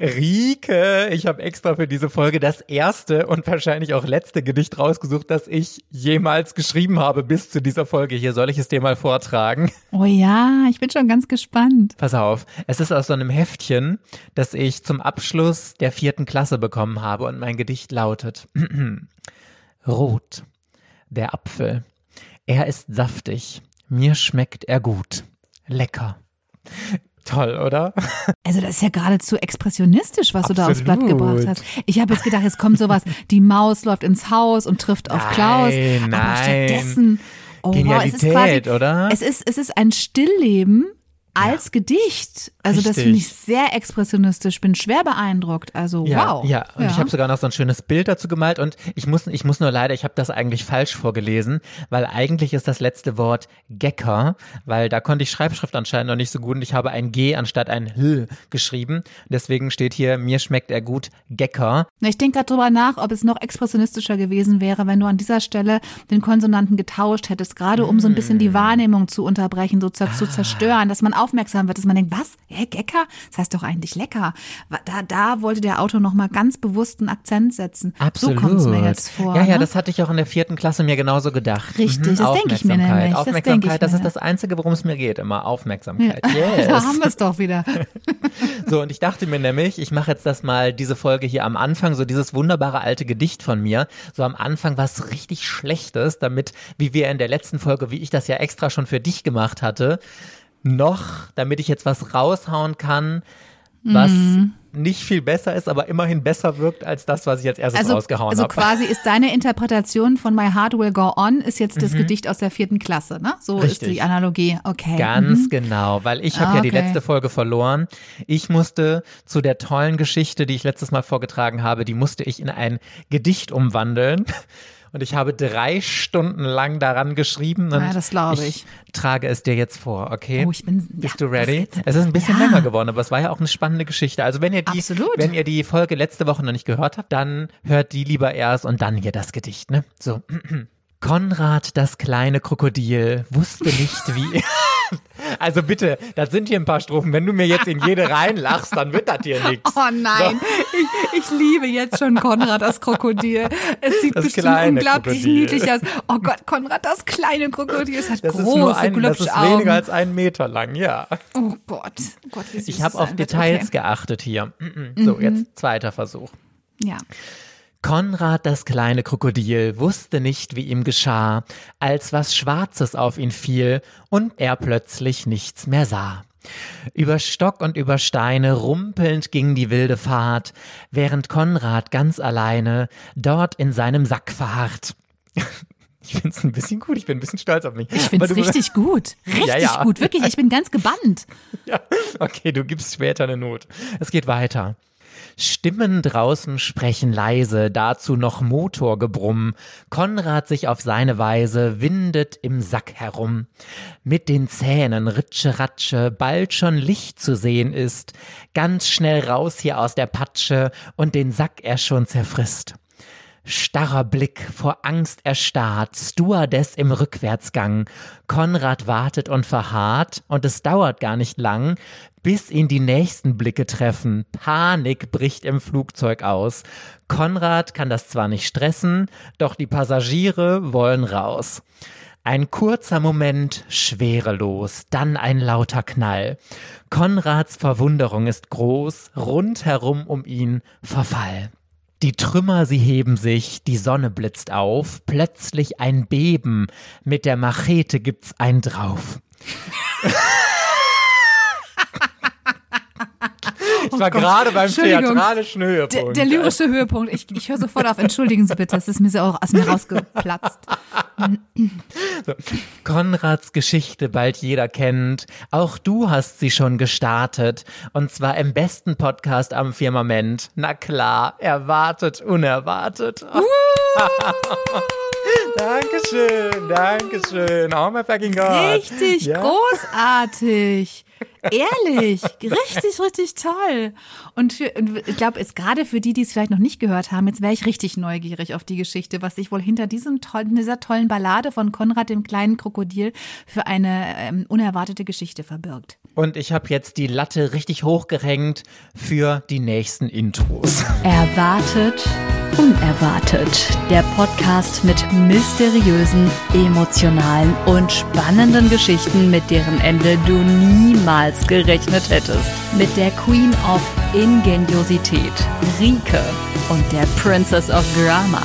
Rike, ich habe extra für diese Folge das erste und wahrscheinlich auch letzte Gedicht rausgesucht, das ich jemals geschrieben habe bis zu dieser Folge. Hier soll ich es dir mal vortragen. Oh ja, ich bin schon ganz gespannt. Pass auf, es ist aus so einem Heftchen, das ich zum Abschluss der vierten Klasse bekommen habe und mein Gedicht lautet Rot, der Apfel. Er ist saftig, mir schmeckt er gut. Lecker. Toll, oder? Also das ist ja geradezu expressionistisch, was Absolut. du da aufs Blatt gebracht hast. Ich habe jetzt gedacht, jetzt kommt sowas, die Maus läuft ins Haus und trifft auf Nein, Klaus. nein. Aber stattdessen, oh, wow, es ist Genialität, quasi, oder? Es ist, es ist ein Stillleben als Gedicht. Also das Richtig. finde ich sehr expressionistisch, bin schwer beeindruckt. Also Ja, wow. ja. Und ich habe sogar noch so ein schönes Bild dazu gemalt und ich muss, ich muss nur leider, ich habe das eigentlich falsch vorgelesen, weil eigentlich ist das letzte Wort Gecker, weil da konnte ich Schreibschrift anscheinend noch nicht so gut und ich habe ein G anstatt ein L geschrieben. Deswegen steht hier, mir schmeckt er gut Gecker. Ich denke gerade drüber nach, ob es noch expressionistischer gewesen wäre, wenn du an dieser Stelle den Konsonanten getauscht hättest, gerade um so ein bisschen die Wahrnehmung zu unterbrechen, so zu, Ah. zu zerstören, dass man aufmerksam wird, dass man denkt, was? Hä, Gecker? Das heißt doch eigentlich lecker. Da, da wollte der Autor nochmal ganz bewusst einen Akzent setzen. Absolut. So kommt es mir jetzt vor. Ja, ja, ne? das hatte ich auch in der vierten Klasse mir genauso gedacht. Mhm, Richtig, das denke ich mir Aufmerksamkeit. nämlich, das Aufmerksamkeit, das mir. ist das Einzige, worum es mir geht, immer Aufmerksamkeit. Yes. Da haben wir es doch wieder. So, und ich dachte mir nämlich, ich mache jetzt das mal, diese Folge hier am Anfang, so dieses wunderbare alte Gedicht von mir, so am Anfang was richtig Schlechtes, damit, wie wir in der letzten Folge, wie ich das ja extra schon für dich gemacht hatte, noch, damit ich jetzt was raushauen kann, was Mhm. nicht viel besser ist, aber immerhin besser wirkt als das, was ich jetzt erstes Also, rausgehauen also habe. quasi ist deine Interpretation von My Heart Will Go On ist jetzt das Gedicht aus der vierten Klasse, ne? So ist Mhm. Richtig. die Analogie. Okay. Ganz genau, weil ich habe Ah, ja die okay. letzte Folge verloren. Ich musste zu der tollen Geschichte, die ich letztes Mal vorgetragen habe, die musste ich in ein Gedicht umwandeln. Und ich habe drei Stunden lang daran geschrieben. Und Ja, das glaube ich. trage es dir jetzt vor, okay? Oh, ich bin- Bist ja, du ready? Es ist ein bisschen Ja. länger geworden, aber es war ja auch eine spannende Geschichte. Also wenn ihr die, Absolut. wenn ihr die Folge letzte Woche noch nicht gehört habt, dann hört die lieber erst und dann hier das Gedicht, ne? So. Konrad, das kleine Krokodil, wusste nicht wie. Also bitte, das sind hier ein paar Strophen. Wenn du mir jetzt in jede reinlachst, dann wird das hier nichts. Oh nein, ich, ich liebe jetzt schon Konrad das Krokodil. Es sieht Das bestimmt unglaublich Krokodil. niedlich aus. Oh Gott, Konrad das kleine Krokodil. Es hat Das ist große nur ein, das ist Glubschaugen. weniger als einen Meter lang, ja. Oh Gott, oh Gott, wie süß Ich habe auf. Details Okay. geachtet hier. Mm, mm. So, jetzt zweiter Versuch. Ja. Konrad, das kleine Krokodil, wusste nicht, wie ihm geschah, als was Schwarzes auf ihn fiel und er plötzlich nichts mehr sah. Über Stock und über Steine rumpelnd ging die wilde Fahrt, während Konrad ganz alleine dort in seinem Sack verharrt. Ich finde es ein bisschen gut, ich bin ein bisschen stolz auf mich. Ich finde es richtig gut. Richtig Ja, ja. gut, wirklich. Ich bin ganz gebannt. Ja, okay, du gibst später eine Not. Es geht weiter. Stimmen draußen sprechen leise, dazu noch Motorgebrumm. Konrad sich auf seine Weise windet im Sack herum. Mit den Zähnen Ritsche Ratsche, bald schon Licht zu sehen ist. Ganz schnell raus hier aus der Patsche und den Sack er schon zerfrisst. Starrer Blick, vor Angst erstarrt, Stewardess im Rückwärtsgang. Konrad wartet und verharrt, und es dauert gar nicht lang, bis ihn die nächsten Blicke treffen. Panik bricht im Flugzeug aus. Konrad kann das zwar nicht stressen, doch die Passagiere wollen raus. Ein kurzer Moment schwerelos, dann ein lauter Knall. Konrads Verwunderung ist groß, rundherum um ihn Verfall. Die Trümmer, sie heben sich, die Sonne blitzt auf, plötzlich ein Beben, mit der Machete gibt's ein drauf. ich war gerade beim theatralischen Der, Höhepunkt. der lyrische Höhepunkt. Ich, ich höre sofort auf. Entschuldigen Sie bitte. Es ist mir so auch aus mir rausgeplatzt. Konrads Geschichte bald jeder kennt. Auch du hast sie schon gestartet. Und zwar im besten Podcast am Firmament. Na klar, erwartet, unerwartet. Dankeschön, Dankeschön. Oh my fucking God. Richtig Ja? großartig. Ehrlich, richtig, richtig toll. Und, für, und ich glaube, jetzt gerade für die, die es vielleicht noch nicht gehört haben, jetzt wäre ich richtig neugierig auf die Geschichte, was sich wohl hinter diesem tollen, dieser tollen Ballade von Konrad dem kleinen Krokodil für eine ähm, unerwartete Geschichte verbirgt. Und ich habe jetzt die Latte richtig hochgehängt für die nächsten Intros. Erwartet, unerwartet. Der Podcast mit mysteriösen, emotionalen und spannenden Geschichten, mit deren Ende du niemals gerechnet hättest. Mit der Queen of Ingeniosität, Rike, und der Princess of Drama,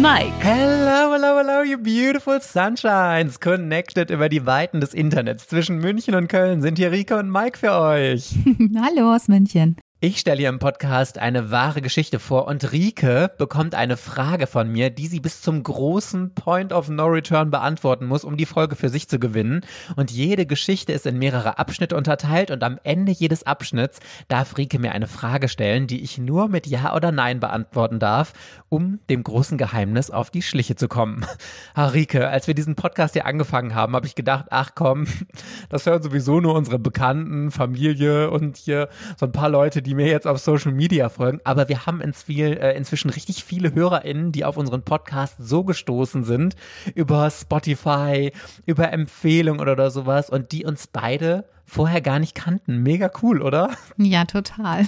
Mike. Hello, hello, hello, you beautiful sunshines. Connected über die Weiten des Internets. Zwischen München und Köln sind hier Rika und Mike für euch. Hallo aus München. Ich stelle hier im Podcast eine wahre Geschichte vor und Rike bekommt eine Frage von mir, die sie bis zum großen Point of No Return beantworten muss, um die Folge für sich zu gewinnen. Und jede Geschichte ist in mehrere Abschnitte unterteilt und am Ende jedes Abschnitts darf Rike mir eine Frage stellen, die ich nur mit Ja oder Nein beantworten darf, um dem großen Geheimnis auf die Schliche zu kommen. Ah, Rike, als wir diesen Podcast hier angefangen haben, habe ich gedacht, ach komm, das hören sowieso nur unsere Bekannten, Familie und hier so ein paar Leute, die mir jetzt auf Social Media folgen. Aber wir haben inzwischen, äh, inzwischen richtig viele HörerInnen, die auf unseren Podcast so gestoßen sind, über Spotify, über Empfehlungen oder sowas und die uns beide vorher gar nicht kannten. Mega cool, oder? Ja, total.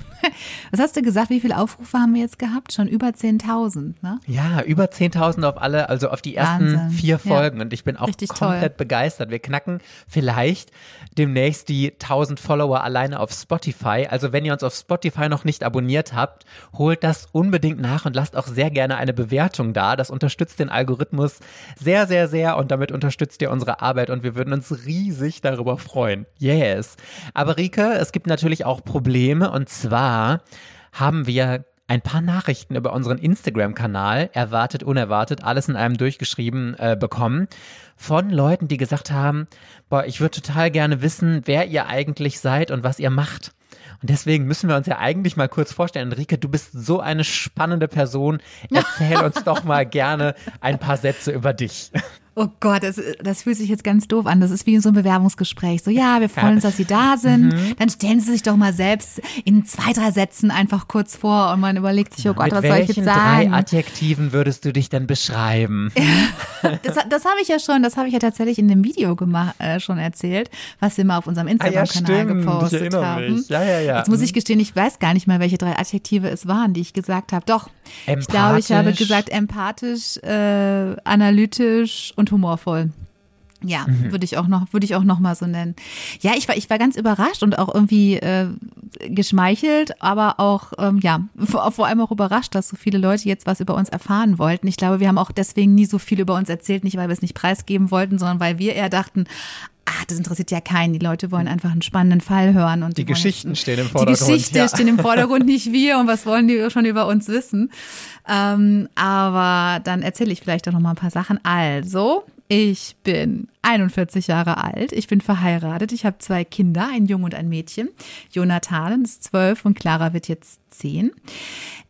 Was hast du gesagt? Wie viele Aufrufe haben wir jetzt gehabt? Schon über 10.000, ne? Ja, über 10.000 auf alle, also auf die ersten Wahnsinn. vier Ja. Folgen und ich bin auch Richtig toll. komplett begeistert. Wir knacken vielleicht demnächst die 1000 Follower alleine auf Spotify. Also wenn ihr uns auf Spotify noch nicht abonniert habt, holt das unbedingt nach und lasst auch sehr gerne eine Bewertung da. Das unterstützt den Algorithmus sehr, sehr, sehr und damit unterstützt ihr unsere Arbeit und wir würden uns riesig darüber freuen. Yes. Aber Rike, es gibt natürlich auch Probleme und zwar haben wir ein paar Nachrichten über unseren Instagram-Kanal, erwartet, unerwartet, alles in einem durchgeschrieben äh, bekommen, von Leuten, die gesagt haben, boah, ich würde total gerne wissen, wer ihr eigentlich seid und was ihr macht. Und deswegen müssen wir uns ja eigentlich mal kurz vorstellen. Enrique, du bist so eine spannende Person. Erzähl uns doch mal gerne ein paar Sätze über dich. Oh Gott, das, das fühlt sich jetzt ganz doof an. Das ist wie in so einem Bewerbungsgespräch. So, ja, wir freuen uns, dass Sie da sind. Dann stellen Sie sich doch mal selbst in zwei, drei Sätzen einfach kurz vor und man überlegt sich, oh Gott, Mit was soll ich welchen jetzt drei sagen? Adjektiven würdest du dich denn beschreiben? Das, das habe ich ja schon, das habe ich ja tatsächlich in dem Video gemacht, äh, schon erzählt, was wir mal auf unserem Instagram-Kanal Ah. Ich gepostet haben. Ja, ja, ja. Jetzt muss ich gestehen, ich weiß gar nicht mehr, welche drei Adjektive es waren, die ich gesagt habe. Doch, ich glaube, ich habe gesagt empathisch, äh, analytisch und humorvoll. Ja, Mhm. würde ich auch noch, würde ich auch noch mal so nennen. Ja, ich war, ich war ganz überrascht und auch irgendwie äh, geschmeichelt, aber auch ähm, ja vor, vor allem auch überrascht, dass so viele Leute jetzt was über uns erfahren wollten. Ich glaube, wir haben auch deswegen nie so viel über uns erzählt, nicht weil wir es nicht preisgeben wollten, sondern weil wir eher dachten, ah, das interessiert ja keinen. Die Leute wollen einfach einen spannenden Fall hören und Die wollen Geschichten jetzt- stehen im Die Vordergrund. Geschichte ja. stehen im Vordergrund, nicht wir. Und was wollen die schon über uns wissen? Ähm, aber dann erzähle ich vielleicht auch noch mal ein paar Sachen. Also, ich bin 41 Jahre alt. Ich bin verheiratet. Ich habe zwei Kinder, ein Jung und ein Mädchen. Jonathan ist zwölf und Clara wird jetzt zehn.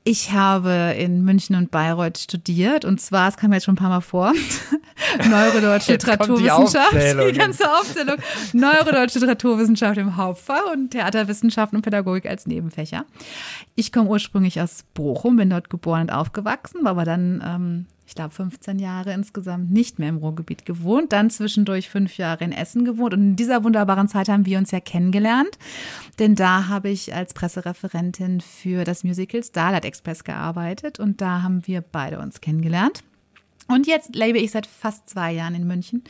Ich habe in München und Bayreuth studiert und zwar, es kam jetzt schon ein paar Mal vor, Neurodeutsche die Literaturwissenschaft, Aufzählung. die ganze Aufzählung, Neurodeutsche Literaturwissenschaft im Hauptfach und Theaterwissenschaften und Pädagogik als Nebenfächer. Ich komme ursprünglich aus Bochum, bin dort geboren und aufgewachsen, war aber dann, ähm, ich glaube, 15 Jahre insgesamt nicht mehr im Ruhrgebiet gewohnt, dann zwischendurch fünf Jahre in Essen gewohnt und in dieser wunderbaren Zeit haben wir uns ja kennengelernt, denn da habe ich als Pressereferentin für das Musical Starlight Express gearbeitet und da haben wir beide uns kennengelernt. Und jetzt lebe ich seit fast zwei Jahren in München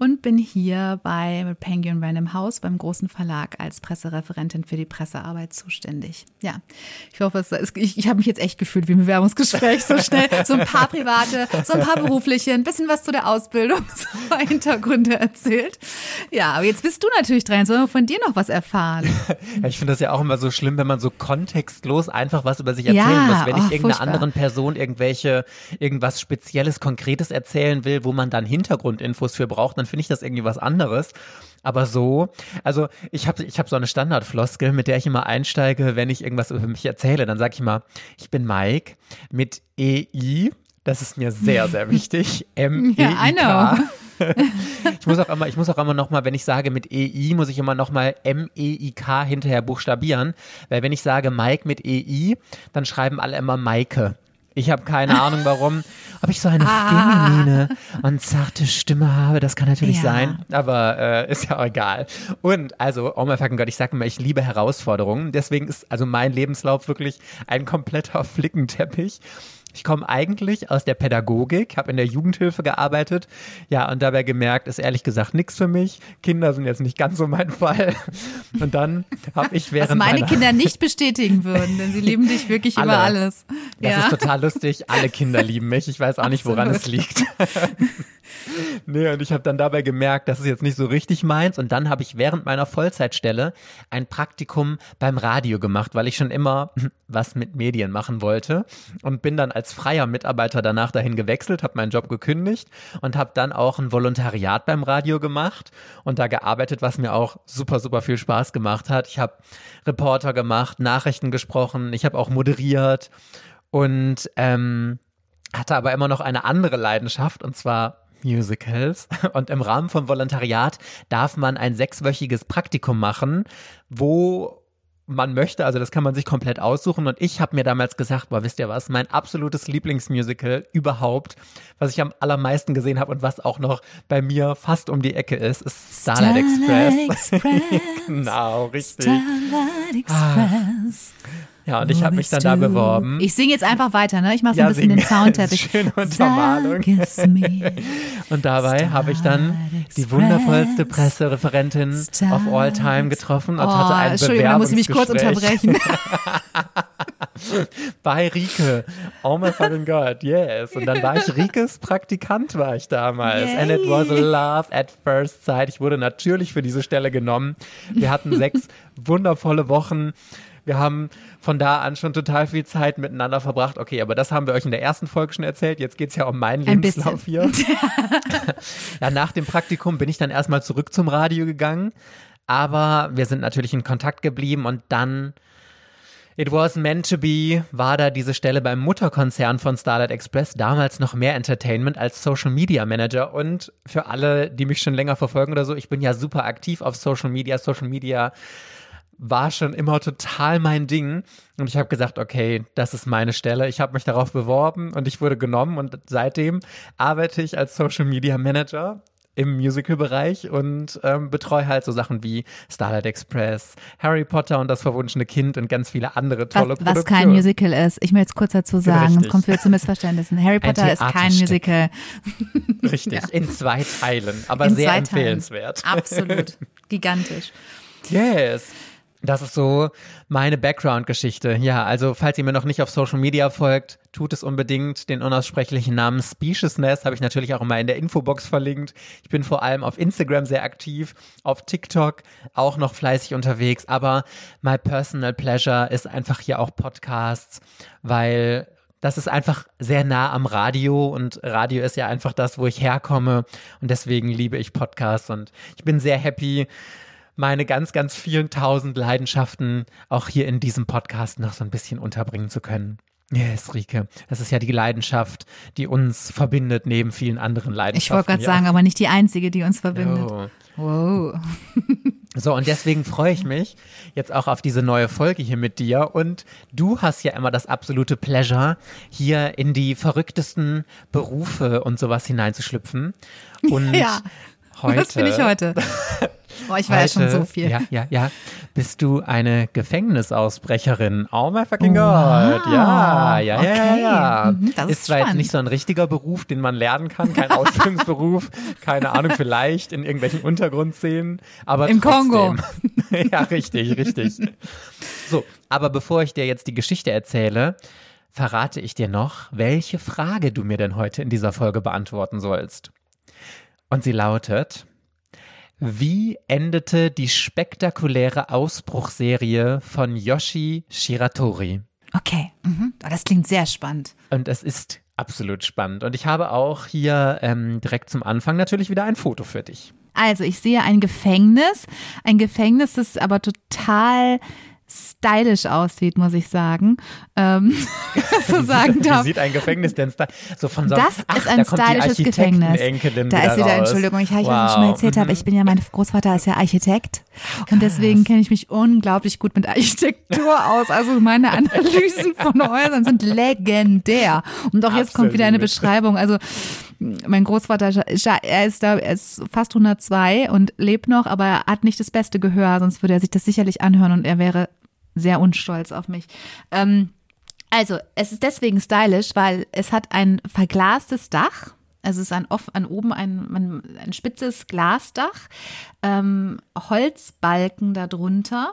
und bin hier bei Penguin Random House beim großen Verlag als Pressereferentin für die Pressearbeit zuständig. Ja, ich hoffe, es ist, ich, ich habe mich jetzt echt gefühlt wie im Bewerbungsgespräch so schnell. So ein paar private, so ein paar berufliche, ein bisschen was zu der Ausbildung, so ein paar Hintergründe erzählt. Ja, aber jetzt bist du natürlich dran. Sollen wir von dir noch was erfahren? Ja, ich finde das ja auch immer so schlimm, wenn man so kontextlos einfach was über sich erzählen Ja, muss. Wenn ich oh, irgendeiner furchtbar. anderen Person irgendwelche, irgendwas Spezielles, Konkretes erzählen will, wo man dann Hintergrundinfos für braucht, dann finde ich das irgendwie was anderes. Aber so, also ich habe ich hab so eine Standardfloskel, mit der ich immer einsteige, wenn ich irgendwas über mich erzähle. Dann sage ich immer, ich bin Mike mit EI Das ist mir sehr, sehr wichtig. M-E-I-K. Ja, I know. ich muss auch immer, ich muss auch immer noch mal, wenn ich sage mit EI, muss ich immer noch mal M-E-I-K hinterher buchstabieren. Weil wenn ich sage Mike mit EI, dann schreiben alle immer Maike. Ich habe keine Ahnung warum. Ob ich so eine Ah. feminine und zarte Stimme habe, das kann natürlich Ja. sein. Aber äh, ist ja auch egal. Und also, oh mein fucking Gott, ich sage immer, ich liebe Herausforderungen. Deswegen ist also mein Lebenslauf wirklich ein kompletter Flickenteppich. Ich komme eigentlich aus der Pädagogik, habe in der Jugendhilfe gearbeitet, ja, und dabei gemerkt, ist ehrlich gesagt nichts für mich. Kinder sind jetzt nicht ganz so mein Fall. Und dann habe ich Was während meine meiner Kinder nicht bestätigen würden, denn sie lieben dich wirklich Alle. über alles. Das ja. ist total lustig. Alle Kinder lieben mich. Ich weiß auch nicht, woran es liegt. nee, und ich habe dann dabei gemerkt, das ist jetzt nicht so richtig meins. Und dann habe ich während meiner Vollzeitstelle ein Praktikum beim Radio gemacht, weil ich schon immer was mit Medien machen wollte. Und bin dann als freier Mitarbeiter danach dahin gewechselt, habe meinen Job gekündigt und habe dann auch ein Volontariat beim Radio gemacht und da gearbeitet, was mir auch super, super viel Spaß gemacht hat. Ich habe Reporter gemacht, Nachrichten gesprochen, ich habe auch moderiert und ähm, hatte aber immer noch eine andere Leidenschaft und zwar Musicals. Und im Rahmen vom Volontariat darf man ein sechswöchiges Praktikum machen, wo man möchte, also das kann man sich komplett aussuchen. Und ich habe mir damals gesagt, boah, wisst ihr was, mein absolutes Lieblingsmusical überhaupt, was ich am allermeisten gesehen habe und was auch noch bei mir fast um die Ecke ist, ist Starlight, Express. genau, richtig. Starlight Express. Ja, und ich habe mich dann da beworben. Ich singe jetzt einfach weiter, ne? Ich mache so ein Ja, bisschen den sing. Soundteppich. Schöne Untermalung. Und dabei habe ich dann die wundervollste Pressereferentin of all time getroffen und Oh, hatte ein Entschuldigung, da muss ich mich kurz unterbrechen. bei Rike. Oh my fucking God, yes. Und dann war ich Rikes Praktikant, war ich damals. Yay. And it was love at first sight. Ich wurde natürlich für diese Stelle genommen. Wir hatten sechs wundervolle Wochen. Wir haben von da an schon total viel Zeit miteinander verbracht. Okay, aber das haben wir euch in der ersten Folge schon erzählt. Jetzt geht's ja um meinen Ein Lebenslauf hier. ja, nach dem Praktikum bin ich dann erstmal zurück zum Radio gegangen. Aber wir sind natürlich in Kontakt geblieben und dann It was meant to be, war da diese Stelle beim Mutterkonzern von Starlight Express, damals noch mehr Entertainment als Social Media Manager. Und für alle, die mich schon länger verfolgen oder so, ich bin ja super aktiv auf Social Media. Social Media war schon immer total mein Ding. Und ich habe gesagt, okay, das ist meine Stelle. Ich habe mich darauf beworben und ich wurde genommen. Und seitdem arbeite ich als Social Media Manager im Musical-Bereich und ähm, betreue halt so Sachen wie Starlight Express, Harry Potter und das verwunschene Kind und ganz viele andere tolle Was, Produktionen. was kein Musical ist. Ich möchte es kurz dazu sagen, sonst kommt wieder zu Missverständnissen. Harry Potter ist kein. Musical. Richtig, in zwei Teilen, aber In sehr empfehlenswert. Teilen. Absolut. Gigantisch. Yes. Das ist so meine Background-Geschichte. Ja, also falls ihr mir noch nicht auf Social Media folgt, tut es unbedingt. Den unaussprechlichen Namen Speciousness habe ich natürlich auch immer in der Infobox verlinkt. Ich bin vor allem auf Instagram sehr aktiv, auf TikTok auch noch fleißig unterwegs, aber my personal pleasure ist einfach hier auch Podcasts, weil das ist einfach sehr nah am Radio und Radio ist ja einfach das, wo ich herkomme und deswegen liebe ich Podcasts und ich bin sehr happy, meine ganz, ganz vielen tausend Leidenschaften auch hier in diesem Podcast noch so ein bisschen unterbringen zu können. Yes, Rike. Das ist ja die Leidenschaft, die uns verbindet, neben vielen anderen Leidenschaften. Ich wollte gerade ja. sagen, aber nicht die einzige, die uns verbindet. Oh. Wow. So, und deswegen freue ich mich jetzt auch auf diese neue Folge hier mit dir. Und du hast ja immer das absolute Pleasure, hier in die verrücktesten Berufe und sowas hineinzuschlüpfen. Und Ja, heute. Das bin ich heute. Boah, ich war ja schon Heute- so viel. Ja, ja, ja. Bist du eine Gefängnisausbrecherin? Oh my fucking Wow. God. Ja, ja, ja, ja, Okay. ja. Mhm, das ist ist zwar jetzt nicht so ein richtiger Beruf, den man lernen kann, kein Ausbildungsberuf, keine Ahnung, vielleicht in irgendwelchen Untergrundszenen, aber Im trotzdem. Kongo. ja, richtig, richtig. So, aber bevor ich dir jetzt die Geschichte erzähle, verrate ich dir noch, welche Frage du mir denn heute in dieser Folge beantworten sollst. Und sie lautet, wie endete die spektakuläre Ausbruchserie von Yoshi Shiratori? Okay, mhm. Oh, das klingt sehr spannend. Und es ist absolut spannend. Und ich habe auch hier ähm, direkt zum Anfang natürlich wieder ein Foto für dich. Also, ich sehe ein Gefängnis. Ein Gefängnis, das aber total stylisch aussieht, muss ich sagen. Ähm, so sagen darf. wie sieht ein Gefängnis denn stylisch? So von so Das ach, ist ein da stylisches Gefängnis. Da ist wieder, raus. Entschuldigung, ich habe wow. schon mal erzählt habe, mhm. ich bin ja, mein Großvater ist ja Architekt und deswegen kenne ich mich unglaublich gut mit Architektur aus. Also meine Analysen von Häusern sind legendär. Und auch jetzt kommt wieder eine. Beschreibung. Also mein Großvater, er ist da, er ist fast 102 und lebt noch, aber er hat nicht das beste Gehör, sonst würde er sich das sicherlich anhören und er wäre sehr unstolz auf mich. Ähm, also, es ist deswegen stylisch, weil es hat ein verglastes Dach. Also es ist off, an oben ein, ein, ein spitzes Glasdach, ähm, Holzbalken darunter.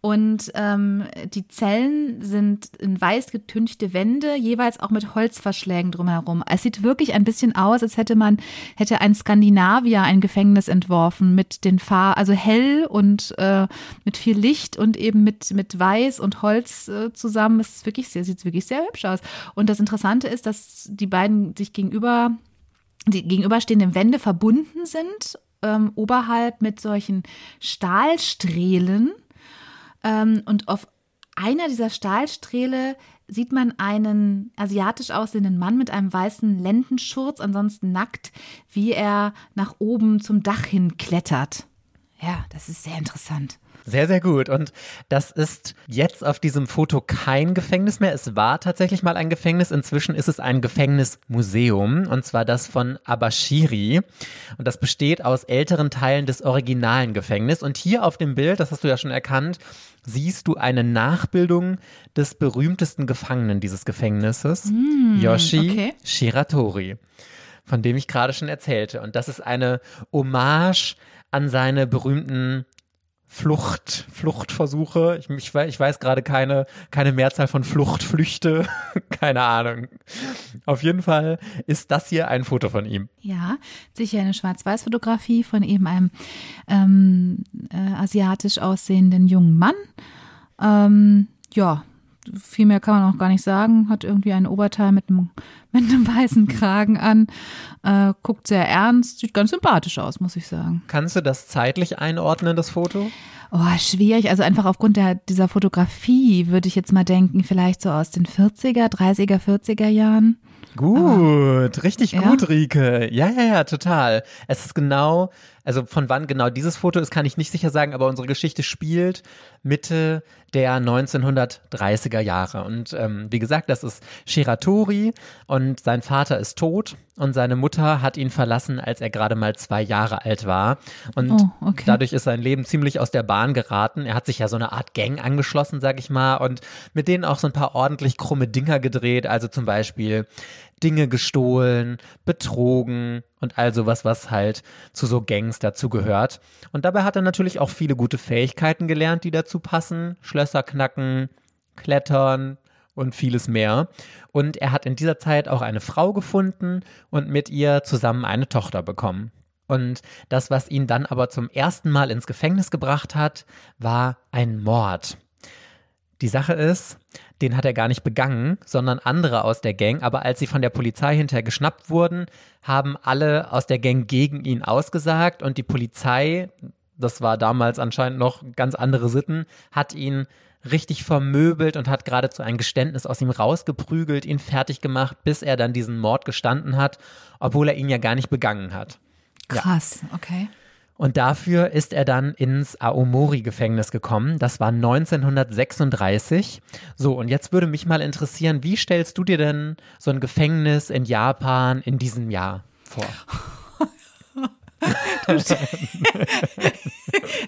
Und ähm, die Zellen sind in weiß getünchte Wände, jeweils auch mit Holzverschlägen drumherum. Es sieht wirklich ein bisschen aus, als hätte man, hätte ein Skandinavier ein Gefängnis entworfen mit den Farben, also hell und äh, mit viel Licht und eben mit, mit Weiß und Holz äh, zusammen. Es ist wirklich sehr, sieht wirklich sehr hübsch aus. Und das Interessante ist, dass die beiden sich gegenüber, die gegenüberstehenden Wände verbunden sind, ähm, oberhalb mit solchen Stahlstrehlen. Ähm, und auf einer dieser Stahlsträhle sieht man einen asiatisch aussehenden Mann mit einem weißen Lendenschurz, ansonsten nackt, wie er nach oben zum Dach hin klettert. Ja, das ist sehr interessant. Sehr, sehr gut. Und das ist jetzt auf diesem Foto kein Gefängnis mehr. Es war tatsächlich mal ein Gefängnis. Inzwischen ist es ein Gefängnismuseum. Und zwar das von Abashiri. Und das besteht aus älteren Teilen des originalen Gefängnisses. Und hier auf dem Bild, das hast du ja schon erkannt, siehst du eine Nachbildung des berühmtesten Gefangenen dieses Gefängnisses, Yoshi okay. Shiratori, von dem ich gerade schon erzählte. Und das ist eine Hommage an seine berühmten Flucht, Fluchtversuche. Ich, ich, weiß- ich weiß gerade keine, keine Mehrzahl von Flucht, Flüchte. keine Ahnung. Auf jeden Fall ist das hier ein Foto von ihm. Ja, sicher eine Schwarz-Weiß-Fotografie von eben einem ähm, äh, asiatisch aussehenden jungen Mann. Ähm, ja, viel mehr kann man auch gar nicht sagen. Hat irgendwie ein Oberteil mit einem, mit einem weißen Kragen an. Äh, guckt sehr ernst, sieht ganz sympathisch aus, muss ich sagen. Kannst du das zeitlich einordnen, das Foto? Oh, schwierig. Also einfach aufgrund der, dieser Fotografie würde ich jetzt mal denken, vielleicht so aus den 40er, 30er, 40er Jahren. Gut, richtig Ja. gut, Rike. Ja, ja, ja, total. Es ist genau, also von wann genau dieses Foto ist, kann ich nicht sicher sagen, aber unsere Geschichte spielt Mitte der 1930er Jahre. Und ähm, wie gesagt, das ist Shiratori und sein Vater ist tot und seine Mutter hat ihn verlassen, als er gerade mal zwei Jahre alt war. Und Oh, okay. dadurch ist sein Leben ziemlich aus der Bahn geraten. Er hat sich ja so eine Art Gang angeschlossen, sag ich mal, und mit denen auch so ein paar ordentlich krumme Dinger gedreht. Also zum Beispiel Dinge gestohlen, betrogen und all sowas, was halt zu so Gangs dazu gehört. Und dabei hat er natürlich auch viele gute Fähigkeiten gelernt, die dazu passen. Schlösser knacken, klettern und vieles mehr. Und er hat in dieser Zeit auch eine Frau gefunden und mit ihr zusammen eine Tochter bekommen. Und das, was ihn dann aber zum ersten Mal ins Gefängnis gebracht hat, war ein Mord. Die Sache ist, den hat er gar nicht begangen, sondern andere aus der Gang. Aber als sie von der Polizei hinterher geschnappt wurden, haben alle aus der Gang gegen ihn ausgesagt und die Polizei, das war damals anscheinend noch ganz andere Sitten, hat ihn richtig vermöbelt und hat geradezu ein Geständnis aus ihm rausgeprügelt, ihn fertig gemacht, bis er dann diesen Mord gestanden hat, obwohl er ihn ja gar nicht begangen hat. Krass, okay. Und dafür ist er dann ins Aomori-Gefängnis gekommen. Das war 1936. So, und jetzt würde mich mal interessieren, wie stellst du dir denn so ein Gefängnis in Japan in diesem Jahr vor?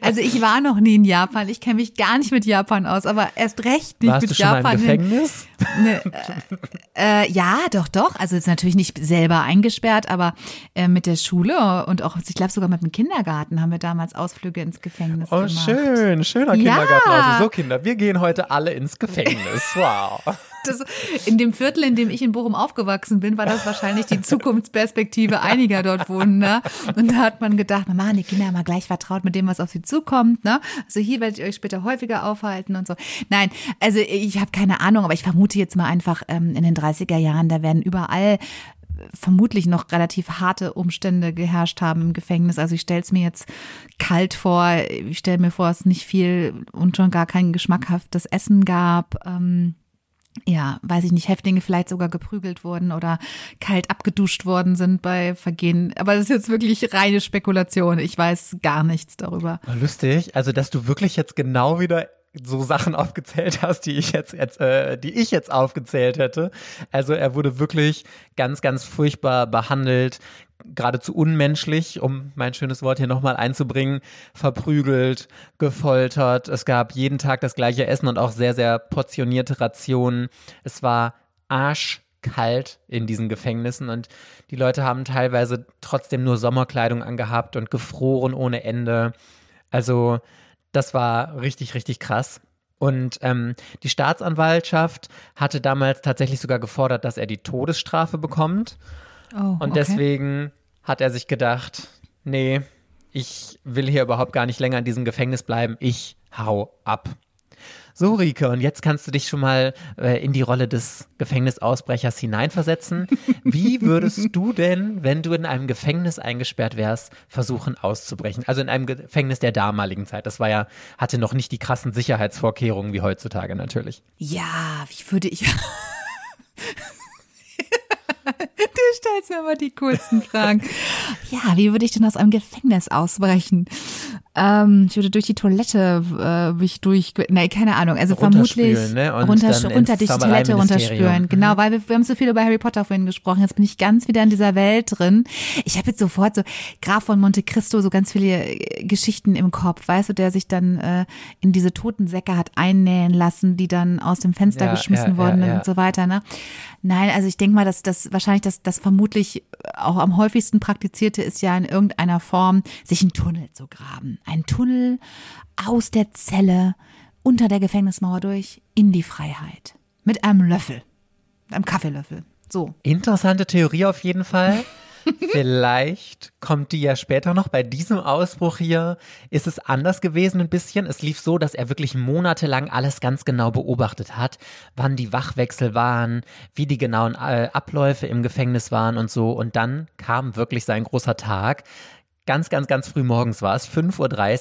Also ich war noch nie in Japan. Ich kenne mich gar nicht mit Japan aus, aber erst recht nicht Warst mit du schon Japan. mal im Gefängnis? Ne, äh, äh, ja, doch, doch. Also jetzt natürlich nicht selber eingesperrt, aber äh, mit der Schule und auch, ich glaube sogar mit dem Kindergarten haben wir damals Ausflüge ins Gefängnis Oh, gemacht. schön, schöner Ja. Kindergarten. Also so, Kinder, wir gehen heute alle ins Gefängnis. Wow. Das, in dem Viertel, in dem ich in Bochum aufgewachsen bin, war das wahrscheinlich die Zukunftsperspektive einiger dort wohnen. Ne? Und da hat man gedacht, machen die Kinder mal gleich vertraut mit dem, was auf sie zukommt. Ne? Also hier werdet ihr euch später häufiger aufhalten und so. Nein, also ich habe keine Ahnung, aber ich vermute jetzt mal einfach ähm, in den 30er Jahren, da werden überall vermutlich noch relativ harte Umstände geherrscht haben im Gefängnis. Also ich stelle es mir jetzt kalt vor. Ich stelle mir vor, es nicht viel und schon gar kein geschmackhaftes Essen gab. Ähm, ja, weiß ich nicht, Häftlinge vielleicht sogar geprügelt wurden oder kalt abgeduscht worden sind bei Vergehen. Aber das ist jetzt wirklich reine Spekulation. Ich weiß gar nichts darüber. Lustig, also dass du wirklich jetzt genau wieder so Sachen aufgezählt hast, die ich jetzt, jetzt äh, die ich jetzt aufgezählt hätte. Also er wurde wirklich ganz, ganz furchtbar behandelt, geradezu unmenschlich, um mein schönes Wort hier nochmal einzubringen, verprügelt, gefoltert. Es gab jeden Tag das gleiche Essen und auch sehr, sehr portionierte Rationen. Es war arschkalt in diesen Gefängnissen und die Leute haben teilweise trotzdem nur Sommerkleidung angehabt und gefroren ohne Ende. Also das war richtig, richtig krass. Und ähm, die Staatsanwaltschaft hatte damals tatsächlich sogar gefordert, dass er die Todesstrafe bekommt. Oh, Und okay. deswegen hat er sich gedacht, nee, ich will hier überhaupt gar nicht länger in diesem Gefängnis bleiben, ich hau ab. So, Rike, und jetzt kannst du dich schon mal äh, in die Rolle des Gefängnisausbrechers hineinversetzen. Wie würdest du denn, wenn du in einem Gefängnis eingesperrt wärst, versuchen auszubrechen? Also in einem Gefängnis der damaligen Zeit. Das war ja, hatte noch nicht die krassen Sicherheitsvorkehrungen wie heutzutage natürlich. Ja, wie würde ich. Du stellst mir immer die coolsten Fragen. Ja, wie würde ich denn aus einem Gefängnis ausbrechen? Ähm, ich würde durch die Toilette äh, mich durch, nee, keine Ahnung, also vermutlich ne? Runter, durch die Toilette Zaubereiministerium. runterspülen. Genau, weil wir, wir haben so viel über Harry Potter vorhin gesprochen. Jetzt bin ich ganz wieder in dieser Welt drin. Ich habe jetzt sofort so Graf von Monte Cristo so ganz viele äh, Geschichten im Kopf, weißt du, der sich dann äh, in diese Totensäcke hat einnähen lassen, die dann aus dem Fenster Ja, geschmissen ja, sind ja. und so weiter. Ne? Nein, also ich denke mal, dass das wahrscheinlich das, das vermutlich auch am häufigsten praktizierte ist ja in irgendeiner Form, sich einen Tunnel zu graben. Ein Tunnel aus der Zelle unter der Gefängnismauer durch in die Freiheit. Mit einem Löffel. Einem Kaffeelöffel. So. Interessante Theorie auf jeden Fall. Vielleicht kommt die ja später noch. Bei diesem Ausbruch hier ist es anders gewesen ein bisschen. Es lief so, dass er wirklich monatelang alles ganz genau beobachtet hat, wann die Wachwechsel waren, wie die genauen äh, Abläufe im Gefängnis waren und so. Und dann kam wirklich sein großer Tag. Ganz, ganz, ganz früh morgens war es, 5.30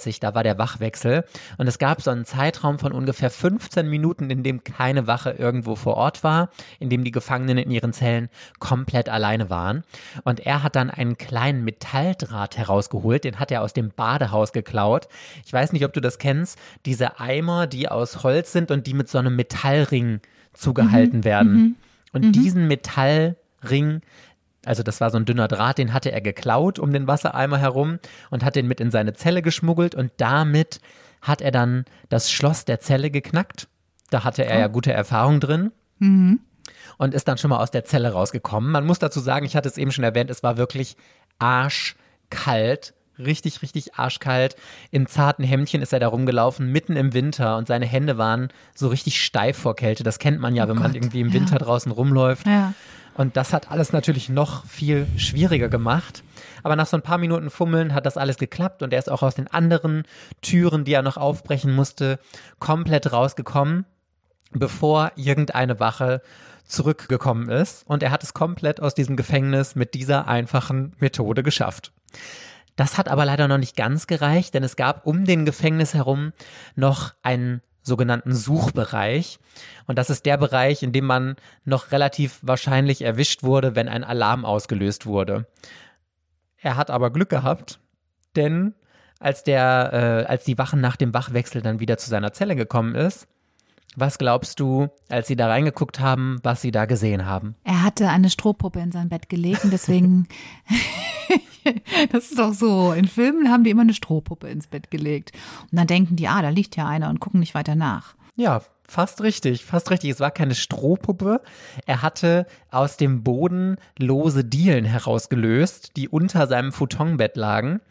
Uhr, da war der Wachwechsel. Und es gab so einen Zeitraum von ungefähr 15 Minuten, in dem keine Wache irgendwo vor Ort war, in dem die Gefangenen in ihren Zellen komplett alleine waren. Und er hat dann einen kleinen Metalldraht herausgeholt, den hat er aus dem Badehaus geklaut. Ich weiß nicht, ob du das kennst, diese Eimer, die aus Holz sind und die mit so einem Metallring zugehalten werden. Und diesen Metallring also das war so ein dünner Draht, den hatte er geklaut um den Wassereimer herum und hat den mit in seine Zelle geschmuggelt und damit hat er dann das Schloss der Zelle geknackt. Da hatte er ja gute Erfahrung drin. Und ist dann schon mal aus der Zelle rausgekommen. Man muss dazu sagen, ich hatte es eben schon erwähnt, es war wirklich arschkalt. Richtig, richtig arschkalt. In zarten Hemdchen ist er da rumgelaufen, mitten im Winter und seine Hände waren so richtig steif vor Kälte. Das kennt man ja, wenn man Gott, irgendwie im ja. Winter draußen rumläuft. Ja. Und das hat alles natürlich noch viel schwieriger gemacht. Aber nach so ein paar Minuten Fummeln hat das alles geklappt und er ist auch aus den anderen Türen, die er noch aufbrechen musste, komplett rausgekommen, bevor irgendeine Wache zurückgekommen ist. Und er hat es komplett aus diesem Gefängnis mit dieser einfachen Methode geschafft. Das hat aber leider noch nicht ganz gereicht, denn es gab um den Gefängnis herum noch einen sogenannten Suchbereich. Und das ist der Bereich, in dem man noch relativ wahrscheinlich erwischt wurde, wenn ein Alarm ausgelöst wurde. Er hat aber Glück gehabt, denn als der, äh, als die Wachen nach dem Wachwechsel dann wieder zu seiner Zelle gekommen ist, was glaubst du, als sie da reingeguckt haben, was sie da gesehen haben? Er hatte eine Strohpuppe in sein Bett gelegt und deswegen, das ist doch so, in Filmen haben die immer eine Strohpuppe ins Bett gelegt. Und dann denken die, ah, da liegt ja einer und gucken nicht weiter nach. Ja, fast richtig, fast richtig. Es war keine Strohpuppe. Er hatte aus dem Boden lose Dielen herausgelöst, die unter seinem Futonbett lagen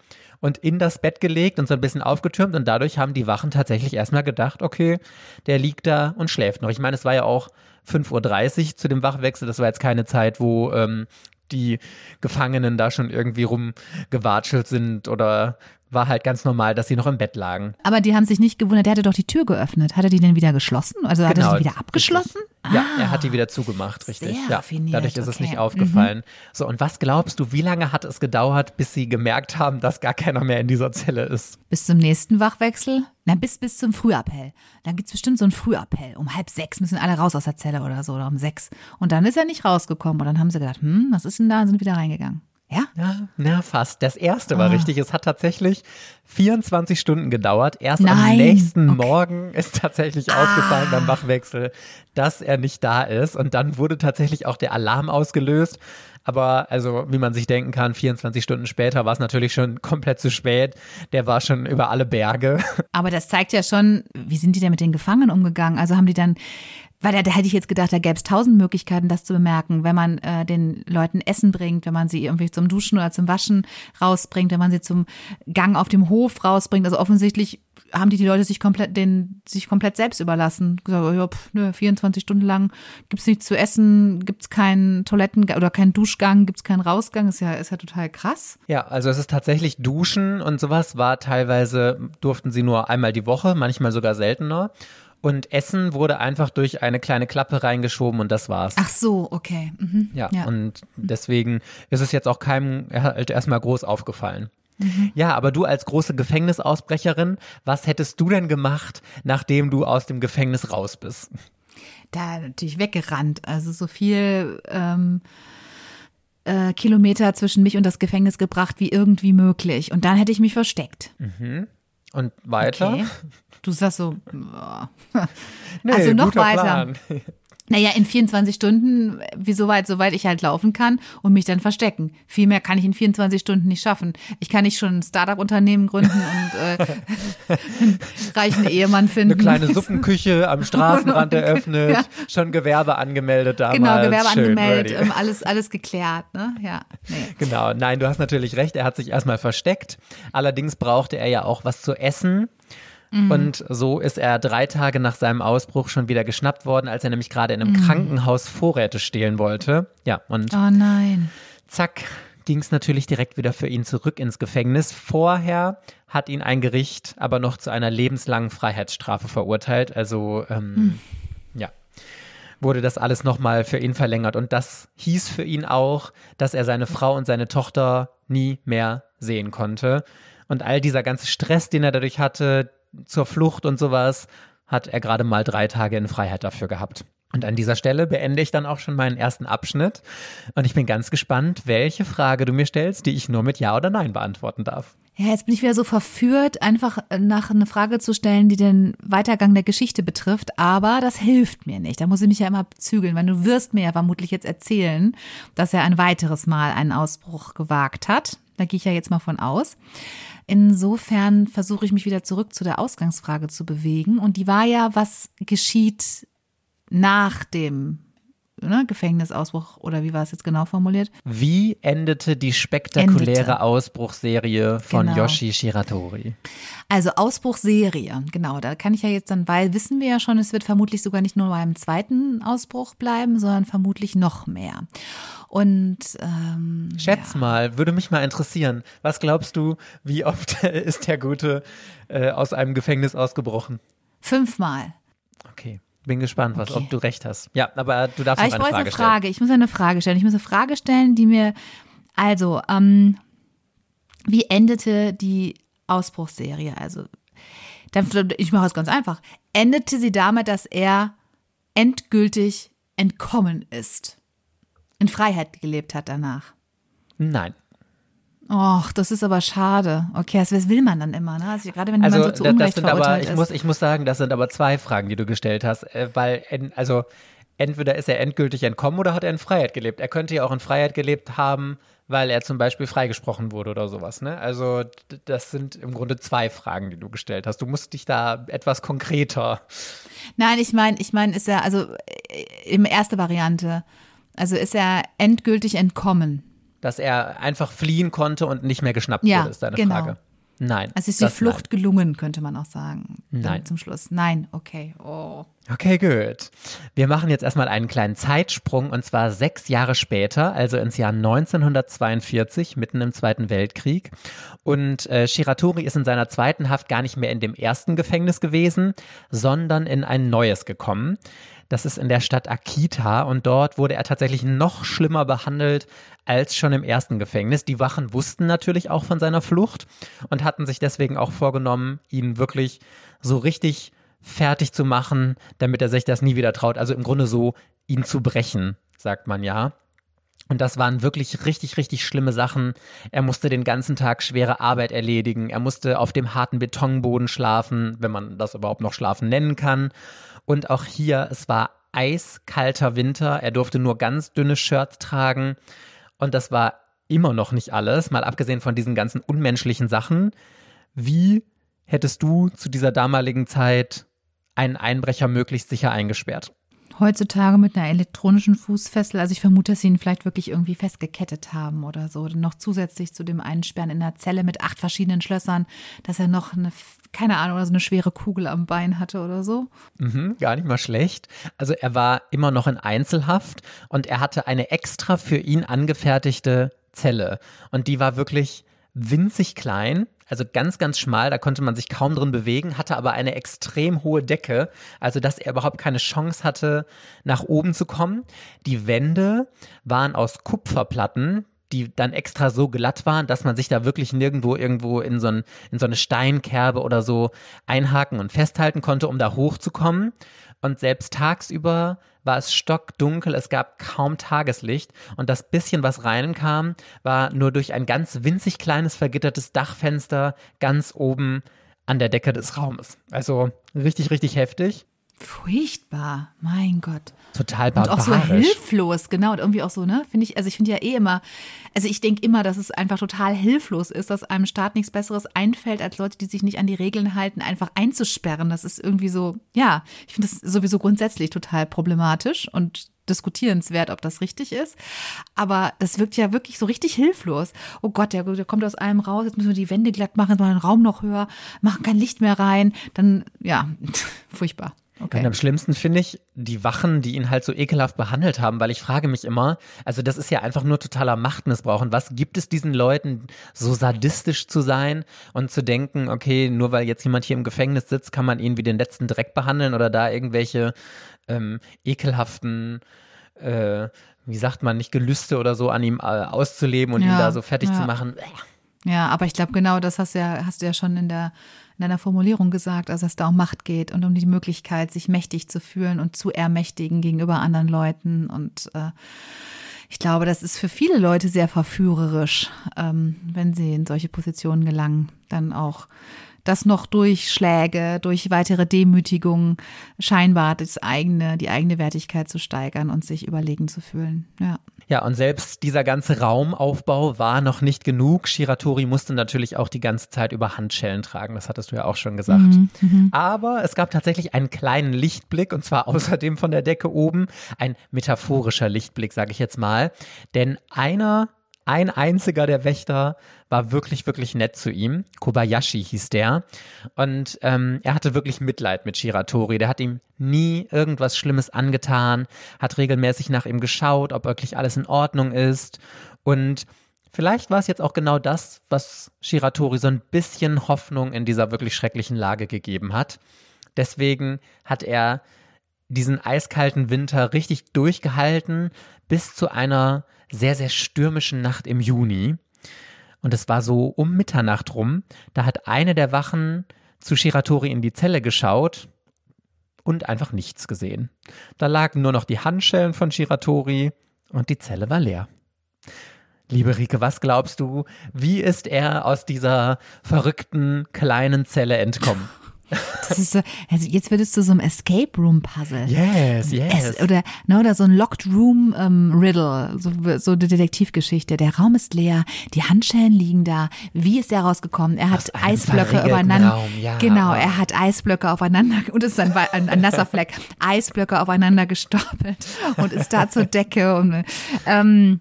und in das Bett gelegt und so ein bisschen aufgetürmt und dadurch haben die Wachen tatsächlich erstmal gedacht, okay, der liegt da und schläft noch. Ich meine, es war ja auch 5.30 Uhr zu dem Wachwechsel, das war jetzt keine Zeit, wo ähm, die Gefangenen da schon irgendwie rumgewatschelt sind oder war halt ganz normal, dass sie noch im Bett lagen. Aber die haben sich nicht gewundert, der hatte doch die Tür geöffnet. Hat er die denn wieder geschlossen? Also hat Genau, er die wieder abgeschlossen? Ja, er hat die wieder zugemacht, richtig. Sehr ja, dadurch ist es okay. Mhm. nicht aufgefallen. So, und was glaubst du, wie lange hat es gedauert, bis sie gemerkt haben, dass gar keiner mehr in dieser Zelle ist? Bis zum nächsten Wachwechsel? Na, bis, bis zum Frühappell. Dann gibt's bestimmt so einen Frühappell. Um halb sechs müssen alle raus aus der Zelle oder so, oder um sechs. Und dann ist er nicht rausgekommen. Und dann haben sie gedacht, hm, was ist denn da? Und sind wieder reingegangen. Ja? Ja, na, fast. Das erste war richtig. Es hat tatsächlich 24 Stunden gedauert. Erst am Nein. nächsten Okay. Morgen ist tatsächlich aufgefallen beim Wachwechsel, dass er nicht da ist. Und dann wurde tatsächlich auch der Alarm ausgelöst. Aber also, wie man sich denken kann, 24 Stunden später war es natürlich schon komplett zu spät. Der war schon über alle Berge. Aber das zeigt ja schon, wie sind die denn mit den Gefangenen umgegangen? Also haben die dann, weil da, da hätte ich jetzt gedacht, da gäbe es tausend Möglichkeiten, das zu bemerken, wenn man äh, den Leuten Essen bringt, wenn man sie irgendwie zum Duschen oder zum Waschen rausbringt, wenn man sie zum Gang auf dem Hof rausbringt. Also offensichtlich haben die die Leute sich komplett, den, sich komplett selbst überlassen. Gesagt, ja, pf, nö, 24 Stunden lang gibt's nichts zu essen, gibt's keinen Toiletten oder keinen Duschgang, gibt's keinen Rausgang. Ist ja, ist ja total krass. Ja, also es ist tatsächlich Duschen und sowas war teilweise, durften sie nur einmal die Woche, manchmal sogar seltener. Und Essen wurde einfach durch eine kleine Klappe reingeschoben und das war's. Ach so, okay. Mhm. Ja, und deswegen ist es jetzt auch keinem halt erstmal groß aufgefallen. Ja, aber du als große Gefängnisausbrecherin, was hättest du denn gemacht, nachdem du aus dem Gefängnis raus bist? da natürlich weggerannt. Also so viel ähm, äh, Kilometer zwischen mich und das Gefängnis gebracht wie irgendwie möglich. Und dann hätte ich mich versteckt. Und weiter? Okay. Du sagst so. Nee, also noch weiter. Plan. Naja, in 24 Stunden, wie so weit, soweit ich halt laufen kann und mich dann verstecken. Viel mehr kann ich in 24 Stunden nicht schaffen. Ich kann nicht schon ein Startup-Unternehmen gründen und äh, einen reichen Ehemann finden. Eine kleine Suppenküche am Straßenrand eröffnet, Ja. schon Gewerbe angemeldet damals. Genau, Gewerbe Schön, angemeldet, ähm, alles, alles geklärt, ne? Ja, nee. Genau, nein, du hast natürlich recht, er hat sich erstmal versteckt. Allerdings brauchte er ja auch was zu essen. Mhm. Und so ist er drei Tage nach seinem Ausbruch schon wieder geschnappt worden, als er nämlich gerade in einem Mhm. Krankenhaus Vorräte stehlen wollte. Ja, und Oh nein. zack, ging es natürlich direkt wieder für ihn zurück ins Gefängnis. Vorher hat ihn ein Gericht aber noch zu einer lebenslangen Freiheitsstrafe verurteilt. Also, ähm, ja, wurde das alles nochmal für ihn verlängert. Und das hieß für ihn auch, dass er seine Frau und seine Tochter nie mehr sehen konnte. Und all dieser ganze Stress, den er dadurch hatte, zur Flucht und sowas, hat er gerade mal drei Tage in Freiheit dafür gehabt. Und an dieser Stelle beende ich dann auch schon meinen ersten Abschnitt. Und ich bin ganz gespannt, welche Frage du mir stellst, die ich nur mit Ja oder Nein beantworten darf. Ja, jetzt bin ich wieder so verführt, einfach nach eine Frage zu stellen, die den Weitergang der Geschichte betrifft. Aber das hilft mir nicht. Da muss ich mich ja immer zügeln, weil du wirst mir ja vermutlich jetzt erzählen, dass er ein weiteres Mal einen Ausbruch gewagt hat. Da gehe ich ja jetzt mal von aus. Insofern versuche ich mich wieder zurück zu der Ausgangsfrage zu bewegen. Und die war ja, was geschieht nach dem ne, Gefängnisausbruch oder wie war es jetzt genau formuliert? Wie endete die spektakuläre Endete. Ausbruchsserie von Genau. Yoshi Shiratori? Also Ausbruchserie, genau. Da kann ich ja jetzt dann, weil wissen wir ja schon, es wird vermutlich sogar nicht nur beim zweiten Ausbruch bleiben, sondern vermutlich noch mehr. Und ähm, Schätz mal, würde mich mal interessieren. Was glaubst du, wie oft ist der Gute äh, aus einem Gefängnis ausgebrochen? fünfmal. Okay, bin gespannt, was, Okay. ob du recht hast. Ja, aber du darfst Aber noch ich eine Frage eine Frage. stellen. Ich muss eine Frage stellen. Ich muss eine Frage stellen, die mir, also, ähm, wie endete die Ausbruchsserie? Also, ich mache es ganz einfach. Endete sie damit, dass er endgültig entkommen ist? In Freiheit gelebt hat danach? Nein. Och, das ist aber schade. Okay, das das will man dann immer, ne? Also gerade wenn Also jemand so zu da- das Unrecht sind aber, ich ist. muss, ich muss sagen, das sind aber zwei Fragen, die du gestellt hast, äh, weil also entweder ist er endgültig entkommen oder hat er in Freiheit gelebt. Er könnte ja auch in Freiheit gelebt haben, weil er zum Beispiel freigesprochen wurde oder sowas. Ne? Also das sind im Grunde zwei Fragen, die du gestellt hast. Du musst dich da etwas konkreter. Nein, ich meine, ich meine, ist er, also äh, im erste Variante, also ist er endgültig entkommen. Dass er einfach fliehen konnte und nicht mehr geschnappt Ja, wurde, ist deine genau. Frage. Nein. Also ist die Flucht gelungen, könnte man auch sagen. Nein. Zum Schluss. Nein, okay. Oh. Nein. Okay, gut. Wir machen jetzt erstmal einen kleinen Zeitsprung und zwar sechs Jahre später, also ins Jahr 1942, mitten im Zweiten Weltkrieg. Und äh, Shiratori ist in seiner zweiten Haft gar nicht mehr in dem ersten Gefängnis gewesen, sondern in ein neues gekommen. Das ist in der Stadt Akita und dort wurde er tatsächlich noch schlimmer behandelt als schon im ersten Gefängnis. Die Wachen wussten natürlich auch von seiner Flucht und hatten sich deswegen auch vorgenommen, ihn wirklich so richtig fertig zu machen, damit er sich das nie wieder traut. Also im Grunde so, ihn zu brechen, sagt man ja. Und das waren wirklich richtig, richtig schlimme Sachen. Er musste den ganzen Tag schwere Arbeit erledigen. Er musste auf dem harten Betonboden schlafen, wenn man das überhaupt noch schlafen nennen kann. Und auch hier, es war eiskalter Winter. Er durfte nur ganz dünne Shirts tragen. Und das war immer noch nicht alles, mal abgesehen von diesen ganzen unmenschlichen Sachen. Wie hättest du zu dieser damaligen Zeit einen Einbrecher möglichst sicher eingesperrt? Heutzutage mit einer elektronischen Fußfessel, also ich vermute, dass sie ihn vielleicht wirklich irgendwie festgekettet haben oder so. Noch zusätzlich zu dem Einsperren in einer Zelle mit acht verschiedenen Schlössern, dass er noch eine, keine Ahnung, oder so eine schwere Kugel am Bein hatte oder so. Mhm, gar nicht mal schlecht. Also er war immer noch in Einzelhaft und er hatte eine extra für ihn angefertigte Zelle. Und die war wirklich winzig klein also ganz, ganz schmal, da konnte man sich kaum drin bewegen, hatte aber eine extrem hohe Decke, also dass er überhaupt keine Chance hatte, nach oben zu kommen. Die Wände waren aus Kupferplatten, die dann extra so glatt waren, dass man sich da wirklich nirgendwo irgendwo in so, ein, in so eine Steinkerbe oder so einhaken und festhalten konnte, um da hochzukommen. Und selbst tagsüber war es stockdunkel, es gab kaum Tageslicht und das bisschen, was reinkam, war nur durch ein ganz winzig kleines vergittertes Dachfenster ganz oben an der Decke des Raumes. Also richtig, richtig heftig. Furchtbar, mein Gott. Total barbarisch. Und auch so hilflos, genau. Und irgendwie auch so, ne? Finde ich, also ich finde ja eh immer, also ich denke immer, dass es einfach total hilflos ist, dass einem Staat nichts Besseres einfällt, als Leute, die sich nicht an die Regeln halten, einfach einzusperren. Das ist irgendwie so, ja, ich finde das sowieso grundsätzlich total problematisch und diskutierenswert, ob das richtig ist. Aber das wirkt ja wirklich so richtig hilflos. Oh Gott, der, der kommt aus einem raus, jetzt müssen wir die Wände glatt machen, machen den Raum noch höher, machen kein Licht mehr rein. Dann, ja, furchtbar. Okay. Und am schlimmsten finde ich die Wachen, die ihn halt so ekelhaft behandelt haben, weil ich frage mich immer, also das ist ja einfach nur totaler Machtmissbrauch. Und was gibt es diesen Leuten, so sadistisch zu sein und zu denken, okay, nur weil jetzt jemand hier im Gefängnis sitzt, kann man ihn wie den letzten Dreck behandeln oder da irgendwelche ähm, ekelhaften äh, wie sagt man, nicht Gelüste oder so an ihm äh, auszuleben und ja, ihn da so fertig ja. zu machen. Ja, aber ich glaube, genau das hast, ja, hast du ja schon in der in einer Formulierung gesagt, also dass da um Macht geht und um die Möglichkeit, sich mächtig zu fühlen und zu ermächtigen gegenüber anderen Leuten. Und äh, ich glaube, das ist für viele Leute sehr verführerisch, ähm, wenn sie in solche Positionen gelangen, dann auch das noch durch Schläge, durch weitere Demütigungen scheinbar das eigene, die eigene Wertigkeit zu steigern und sich überlegen zu fühlen. Ja. Ja, und selbst dieser ganze Raumaufbau war noch nicht genug. Shiratori musste natürlich auch die ganze Zeit über Handschellen tragen. Das hattest du ja auch schon gesagt. Mhm, mhm. Aber es gab tatsächlich einen kleinen Lichtblick und zwar außerdem von der Decke oben ein metaphorischer Lichtblick, sage ich jetzt mal. Denn einer ein einziger der Wächter war wirklich, wirklich nett zu ihm. Kobayashi hieß der. Und ähm, er hatte wirklich Mitleid mit Shiratori. Der hat ihm nie irgendwas Schlimmes angetan, hat regelmäßig nach ihm geschaut, ob wirklich alles in Ordnung ist. Und vielleicht war es jetzt auch genau das, was Shiratori so ein bisschen Hoffnung in dieser wirklich schrecklichen Lage gegeben hat. Deswegen hat er diesen eiskalten Winter richtig durchgehalten bis zu einer sehr, sehr stürmischen Nacht im Juni. Und es war so um Mitternacht rum. Da hat eine der Wachen zu Shiratori in die Zelle geschaut und einfach nichts gesehen. Da lagen nur noch die Handschellen von Shiratori und die Zelle war leer. Liebe Rike, was glaubst du, wie ist er aus dieser verrückten kleinen Zelle entkommen? Das ist so, also jetzt wird es zu so einem Escape Room Puzzle. Yes, yes. Es, oder, na, oder so ein Locked Room ähm, Riddle, so, so eine Detektivgeschichte. Der Raum ist leer, die Handschellen liegen da. Wie ist er rausgekommen? Er hat Eisblöcke übereinander. Raum, ja. Genau, er hat Eisblöcke aufeinander und ist ein, ein, ein nasser Fleck. Eisblöcke aufeinander gestapelt und ist da zur Decke und ähm,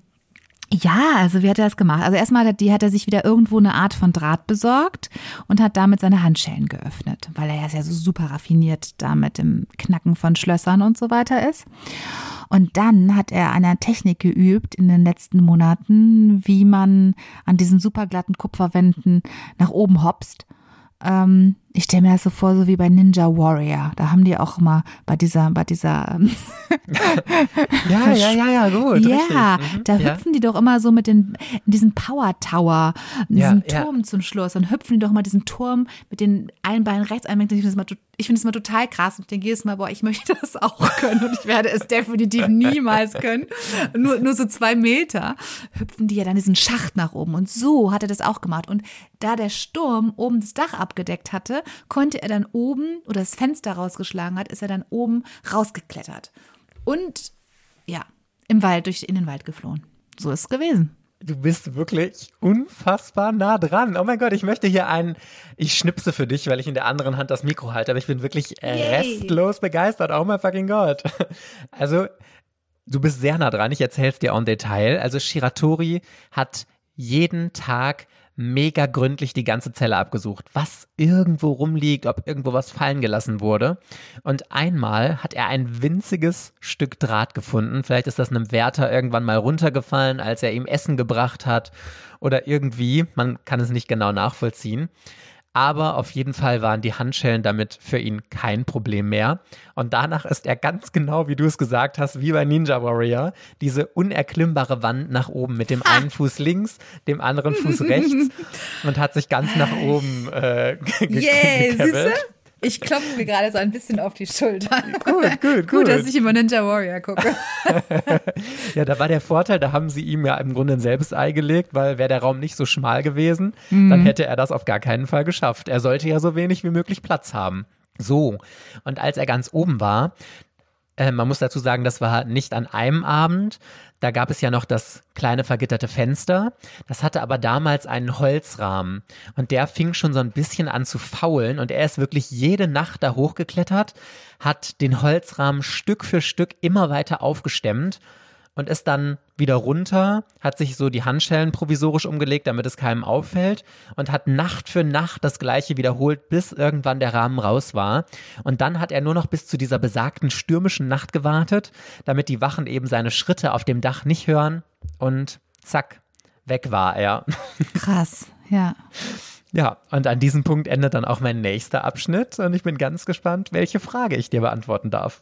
ja, also wie hat er das gemacht? Also erstmal hat die hat er sich wieder irgendwo eine Art von Draht besorgt und hat damit seine Handschellen geöffnet, weil er ja so super raffiniert da mit dem Knacken von Schlössern und so weiter ist. Und dann hat er eine Technik geübt in den letzten Monaten, wie man an diesen superglatten Kupferwänden nach oben hopst. Ähm, Ich stelle mir das so vor, so wie bei Ninja Warrior. Da haben die auch immer bei dieser, bei dieser. ähm, Ja, ja, ja, ja, gut. ja. Mhm, da ja. hüpfen die doch immer so mit den, in diesem Power Tower, in Ja, diesem ja. Turm zum Schluss. Dann hüpfen die doch mal diesen Turm mit den einen Beinen rechts, einen links. Ich finde das, mal ich finde das mal total krass. Und ich denke jedes Mal, boah, ich möchte das auch können. Und ich werde es definitiv niemals können. Nur, nur so zwei Meter hüpfen die ja dann diesen Schacht nach oben. Und so hat er das auch gemacht. Und da der Sturm oben das Dach abgedeckt hatte, konnte er dann oben oder das Fenster rausgeschlagen hat, ist er dann oben rausgeklettert. Und ja, im Wald, durch, in den Wald geflohen. So ist es gewesen. Du bist wirklich unfassbar nah dran. Oh mein Gott, ich möchte hier einen. Ich schnipse für dich, weil ich in der anderen Hand das Mikro halte, aber ich bin wirklich äh, Yay. restlos begeistert. Oh mein fucking Gott. Also, du bist sehr nah dran. Ich erzähl's dir en Detail. Also, Shiratori hat jeden Tag mega gründlich die ganze Zelle abgesucht, was irgendwo rumliegt, ob irgendwo was fallen gelassen wurde. Und einmal hat er ein winziges Stück Draht gefunden. Vielleicht ist das einem Wärter irgendwann mal runtergefallen, als er ihm Essen gebracht hat oder irgendwie. Man kann es nicht genau nachvollziehen. Aber auf jeden Fall waren die Handschellen damit für ihn kein Problem mehr. Und danach ist er ganz genau, wie du es gesagt hast, wie bei Ninja Warrior, diese unerklimmbare Wand nach oben mit dem einen Fuß links, dem anderen Fuß rechts und hat sich ganz nach oben äh, ge siehste? Ich klopfe mir gerade so ein bisschen auf die Schulter. Gut, gut, Gut, dass gut. ich immer Ninja Warrior gucke. Ja, da war der Vorteil, da haben sie ihm ja im Grunde ein Selbstei gelegt, weil wäre der Raum nicht so schmal gewesen, dann hätte er das auf gar keinen Fall geschafft. Er sollte ja so wenig wie möglich Platz haben. So, und als er ganz oben war, äh, man muss dazu sagen, das war nicht an einem Abend. Da gab es ja noch das kleine vergitterte Fenster. Das hatte aber damals einen Holzrahmen. Und der fing schon so ein bisschen an zu faulen. Und er ist wirklich jede Nacht da hochgeklettert, hat den Holzrahmen Stück für Stück immer weiter aufgestemmt und ist dann wieder runter, hat sich so die Handschellen provisorisch umgelegt, damit es keinem auffällt und hat Nacht für Nacht das gleiche wiederholt, bis irgendwann der Rahmen raus war. Und dann hat er nur noch bis zu dieser besagten stürmischen Nacht gewartet, damit die Wachen eben seine Schritte auf dem Dach nicht hören und zack, weg war er. Krass, ja. Ja, und an diesem Punkt endet dann auch mein nächster Abschnitt und ich bin ganz gespannt, welche Frage ich dir beantworten darf.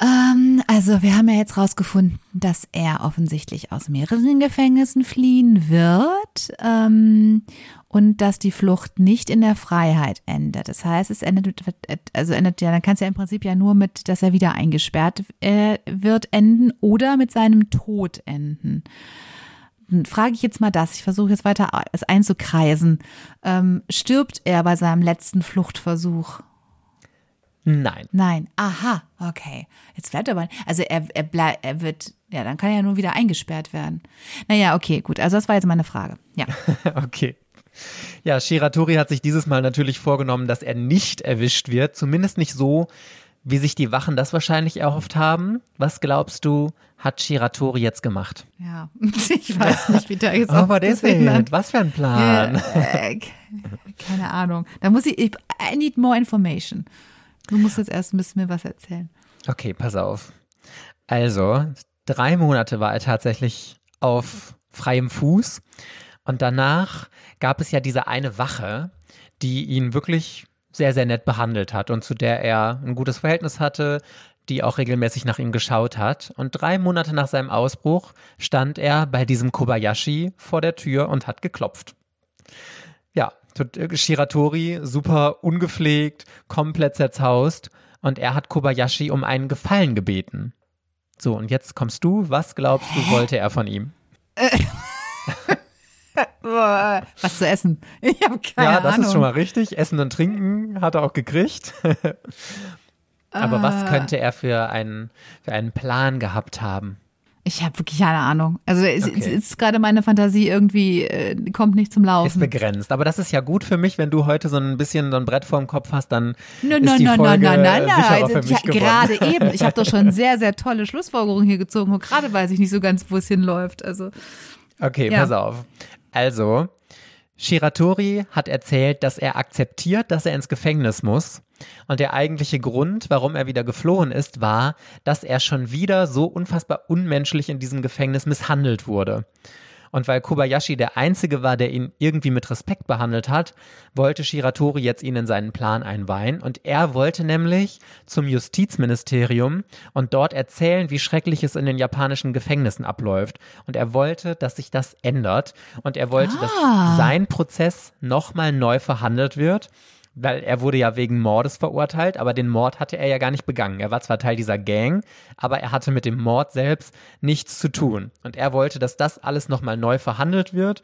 Ähm, also wir haben ja jetzt rausgefunden, dass er offensichtlich aus mehreren Gefängnissen fliehen wird ähm, und dass die Flucht nicht in der Freiheit endet. Das heißt, es endet, also endet ja, dann kann es ja im Prinzip ja nur mit, dass er wieder eingesperrt äh, wird enden oder mit seinem Tod enden. Frage ich jetzt mal das, ich versuche jetzt weiter es einzukreisen. Ähm, stirbt er bei seinem letzten Fluchtversuch? Nein. Nein. Aha, okay. Jetzt bleibt aber. Also er, er bleibt, er wird, ja, dann kann er ja nur wieder eingesperrt werden. Naja, okay, gut. Also das war jetzt meine Frage. Ja. Okay. Ja, Shiratori hat sich dieses Mal natürlich vorgenommen, dass er nicht erwischt wird. Zumindest nicht so, wie sich die Wachen das wahrscheinlich erhofft haben. Was glaubst du, hat Shiratori jetzt gemacht? Ja. Ich weiß nicht, wie der jetzt aber ausgesehen hat. Was für ein Plan. Äh, keine Ahnung. Da muss ich, ich, I need more information. Du musst jetzt erst ein bisschen mir was erzählen. Okay, pass auf. Also, drei Monate war er tatsächlich auf freiem Fuß. Und danach gab es ja diese eine Wache, die ihn wirklich sehr, sehr nett behandelt hat und zu der er ein gutes Verhältnis hatte, die auch regelmäßig nach ihm geschaut hat. Und drei Monate nach seinem Ausbruch stand er bei diesem Kobayashi vor der Tür und hat geklopft. Ja, Shiratori, super ungepflegt, komplett zerzaust. Und er hat Kobayashi um einen Gefallen gebeten. So, und jetzt kommst du. Was glaubst du, wollte er von ihm? Was zu essen. Ich habe keine ja, das Ahnung. ist schon mal richtig. Essen und Trinken hat er auch gekriegt. Aber was Ah. könnte er für einen, für einen Plan gehabt haben? Ich habe wirklich keine Ahnung. Also es, Okay. es ist gerade meine Fantasie irgendwie, äh, kommt nicht zum Ist Laufen. begrenzt. Aber das ist ja gut für mich, wenn du heute so ein bisschen so ein Brett vorm Kopf hast, dann Nein, ist nein, die nein, Folge nein, nein, nein, sicher auch nein. für Ja, mich gerade eben. Ich habe doch schon sehr, sehr tolle Schlussfolgerungen hier gezogen. Und gerade weiß ich nicht so ganz, wo es hinläuft. Also Okay, Ja. pass auf. Also, Shiratori hat erzählt, dass er akzeptiert, dass er ins Gefängnis muss. Und der eigentliche Grund, warum er wieder geflohen ist, war, dass er schon wieder so unfassbar unmenschlich in diesem Gefängnis misshandelt wurde. Und weil Kobayashi der Einzige war, der ihn irgendwie mit Respekt behandelt hat, wollte Shiratori jetzt ihn in seinen Plan einweihen. Und er wollte nämlich zum Justizministerium und dort erzählen, wie schrecklich es in den japanischen Gefängnissen abläuft. Und er wollte, dass sich das ändert. Und er wollte, Ah. dass sein Prozess nochmal neu verhandelt wird weil er wurde ja wegen Mordes verurteilt, aber den Mord hatte er ja gar nicht begangen. Er war zwar Teil dieser Gang, aber er hatte mit dem Mord selbst nichts zu tun. Und er wollte, dass das alles nochmal neu verhandelt wird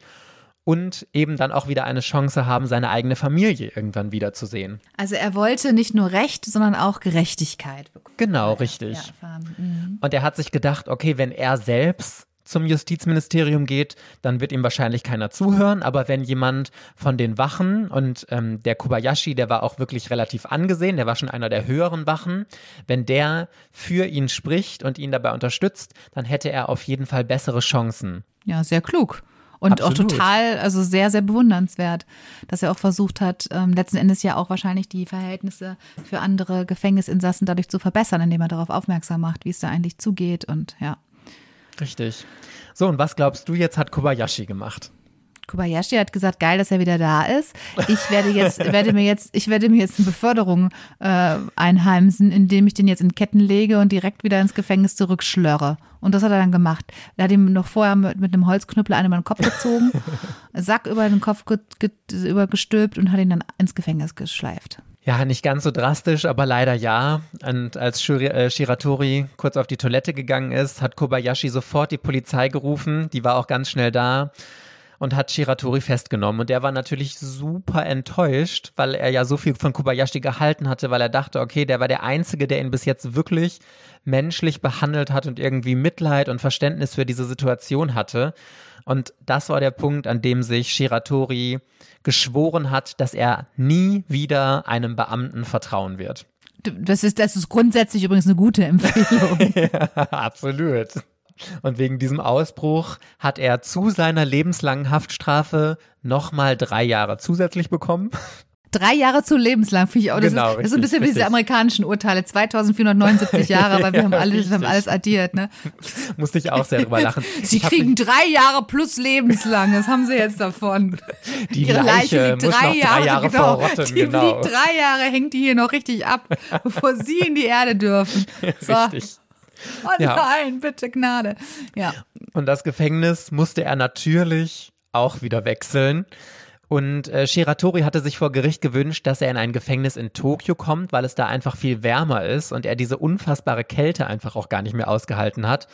und eben dann auch wieder eine Chance haben, seine eigene Familie irgendwann wiederzusehen. Also er wollte nicht nur Recht, sondern auch Gerechtigkeit bekommen. Genau, richtig. Ja. Mhm. Und er hat sich gedacht, okay, wenn er selbst zum Justizministerium geht, dann wird ihm wahrscheinlich keiner zuhören. Aber wenn jemand von den Wachen und ähm, der Kobayashi, der war auch wirklich relativ angesehen, der war schon einer der höheren Wachen, wenn der für ihn spricht und ihn dabei unterstützt, dann hätte er auf jeden Fall bessere Chancen. ja, sehr klug. Und Absolut. auch total, also sehr, sehr bewundernswert, dass er auch versucht hat, ähm, letzten Endes ja auch wahrscheinlich die Verhältnisse für andere Gefängnisinsassen dadurch zu verbessern, indem er darauf aufmerksam macht, wie es da eigentlich zugeht und ja. Richtig. So, und was glaubst du jetzt hat Kobayashi gemacht? Kobayashi hat gesagt, geil, dass er wieder da ist. Ich werde jetzt, werde mir jetzt, ich werde mir jetzt eine Beförderung äh, einheimsen, indem ich den jetzt in Ketten lege und direkt wieder ins Gefängnis zurückschlörre. Und das hat er dann gemacht. Er hat ihm noch vorher mit, mit einem Holzknüppel einen über den Kopf gezogen, Sack über den Kopf ge, ge, übergestülpt und hat ihn dann ins Gefängnis geschleift. Ja, nicht ganz so drastisch, aber leider ja. Und als äh, Shiratori kurz auf die Toilette gegangen ist, hat Kobayashi sofort die Polizei gerufen. Die war auch ganz schnell da und hat Shiratori festgenommen. Und der war natürlich super enttäuscht, weil er ja so viel von Kobayashi gehalten hatte, weil er dachte, okay, der war der Einzige, der ihn bis jetzt wirklich menschlich behandelt hat und irgendwie Mitleid und Verständnis für diese Situation hatte. Und das war der Punkt, an dem sich Shiratori geschworen hat, dass er nie wieder einem Beamten vertrauen wird. Das ist, das ist grundsätzlich übrigens eine gute Empfehlung. Absolut. Und wegen diesem Ausbruch hat er zu seiner lebenslangen Haftstrafe nochmal drei Jahre zusätzlich bekommen. Drei Jahre zu lebenslang, finde ich auch. Das, Genau, ist, das ist so ein richtig, bisschen wie diese richtig. amerikanischen Urteile, 2479 Jahre, aber wir Ja, haben alles, wir haben richtig. alles addiert, ne? Musste ich auch sehr drüber lachen. Sie Ich kriegen drei Jahre plus lebenslang, das haben sie jetzt davon. die Ihre Leiche Leiche liegt drei Jahre, drei Jahre genau, verrotten. die genau. liegt drei Jahre, hängt die hier noch richtig ab, bevor sie in die Erde dürfen. So. Richtig. Oh Ja. nein, bitte Gnade. Ja. Und das Gefängnis musste er natürlich auch wieder wechseln. Und äh, Shiratori hatte sich vor Gericht gewünscht, dass er in ein Gefängnis in Tokio kommt, weil es da einfach viel wärmer ist und er diese unfassbare Kälte einfach auch gar nicht mehr ausgehalten hat.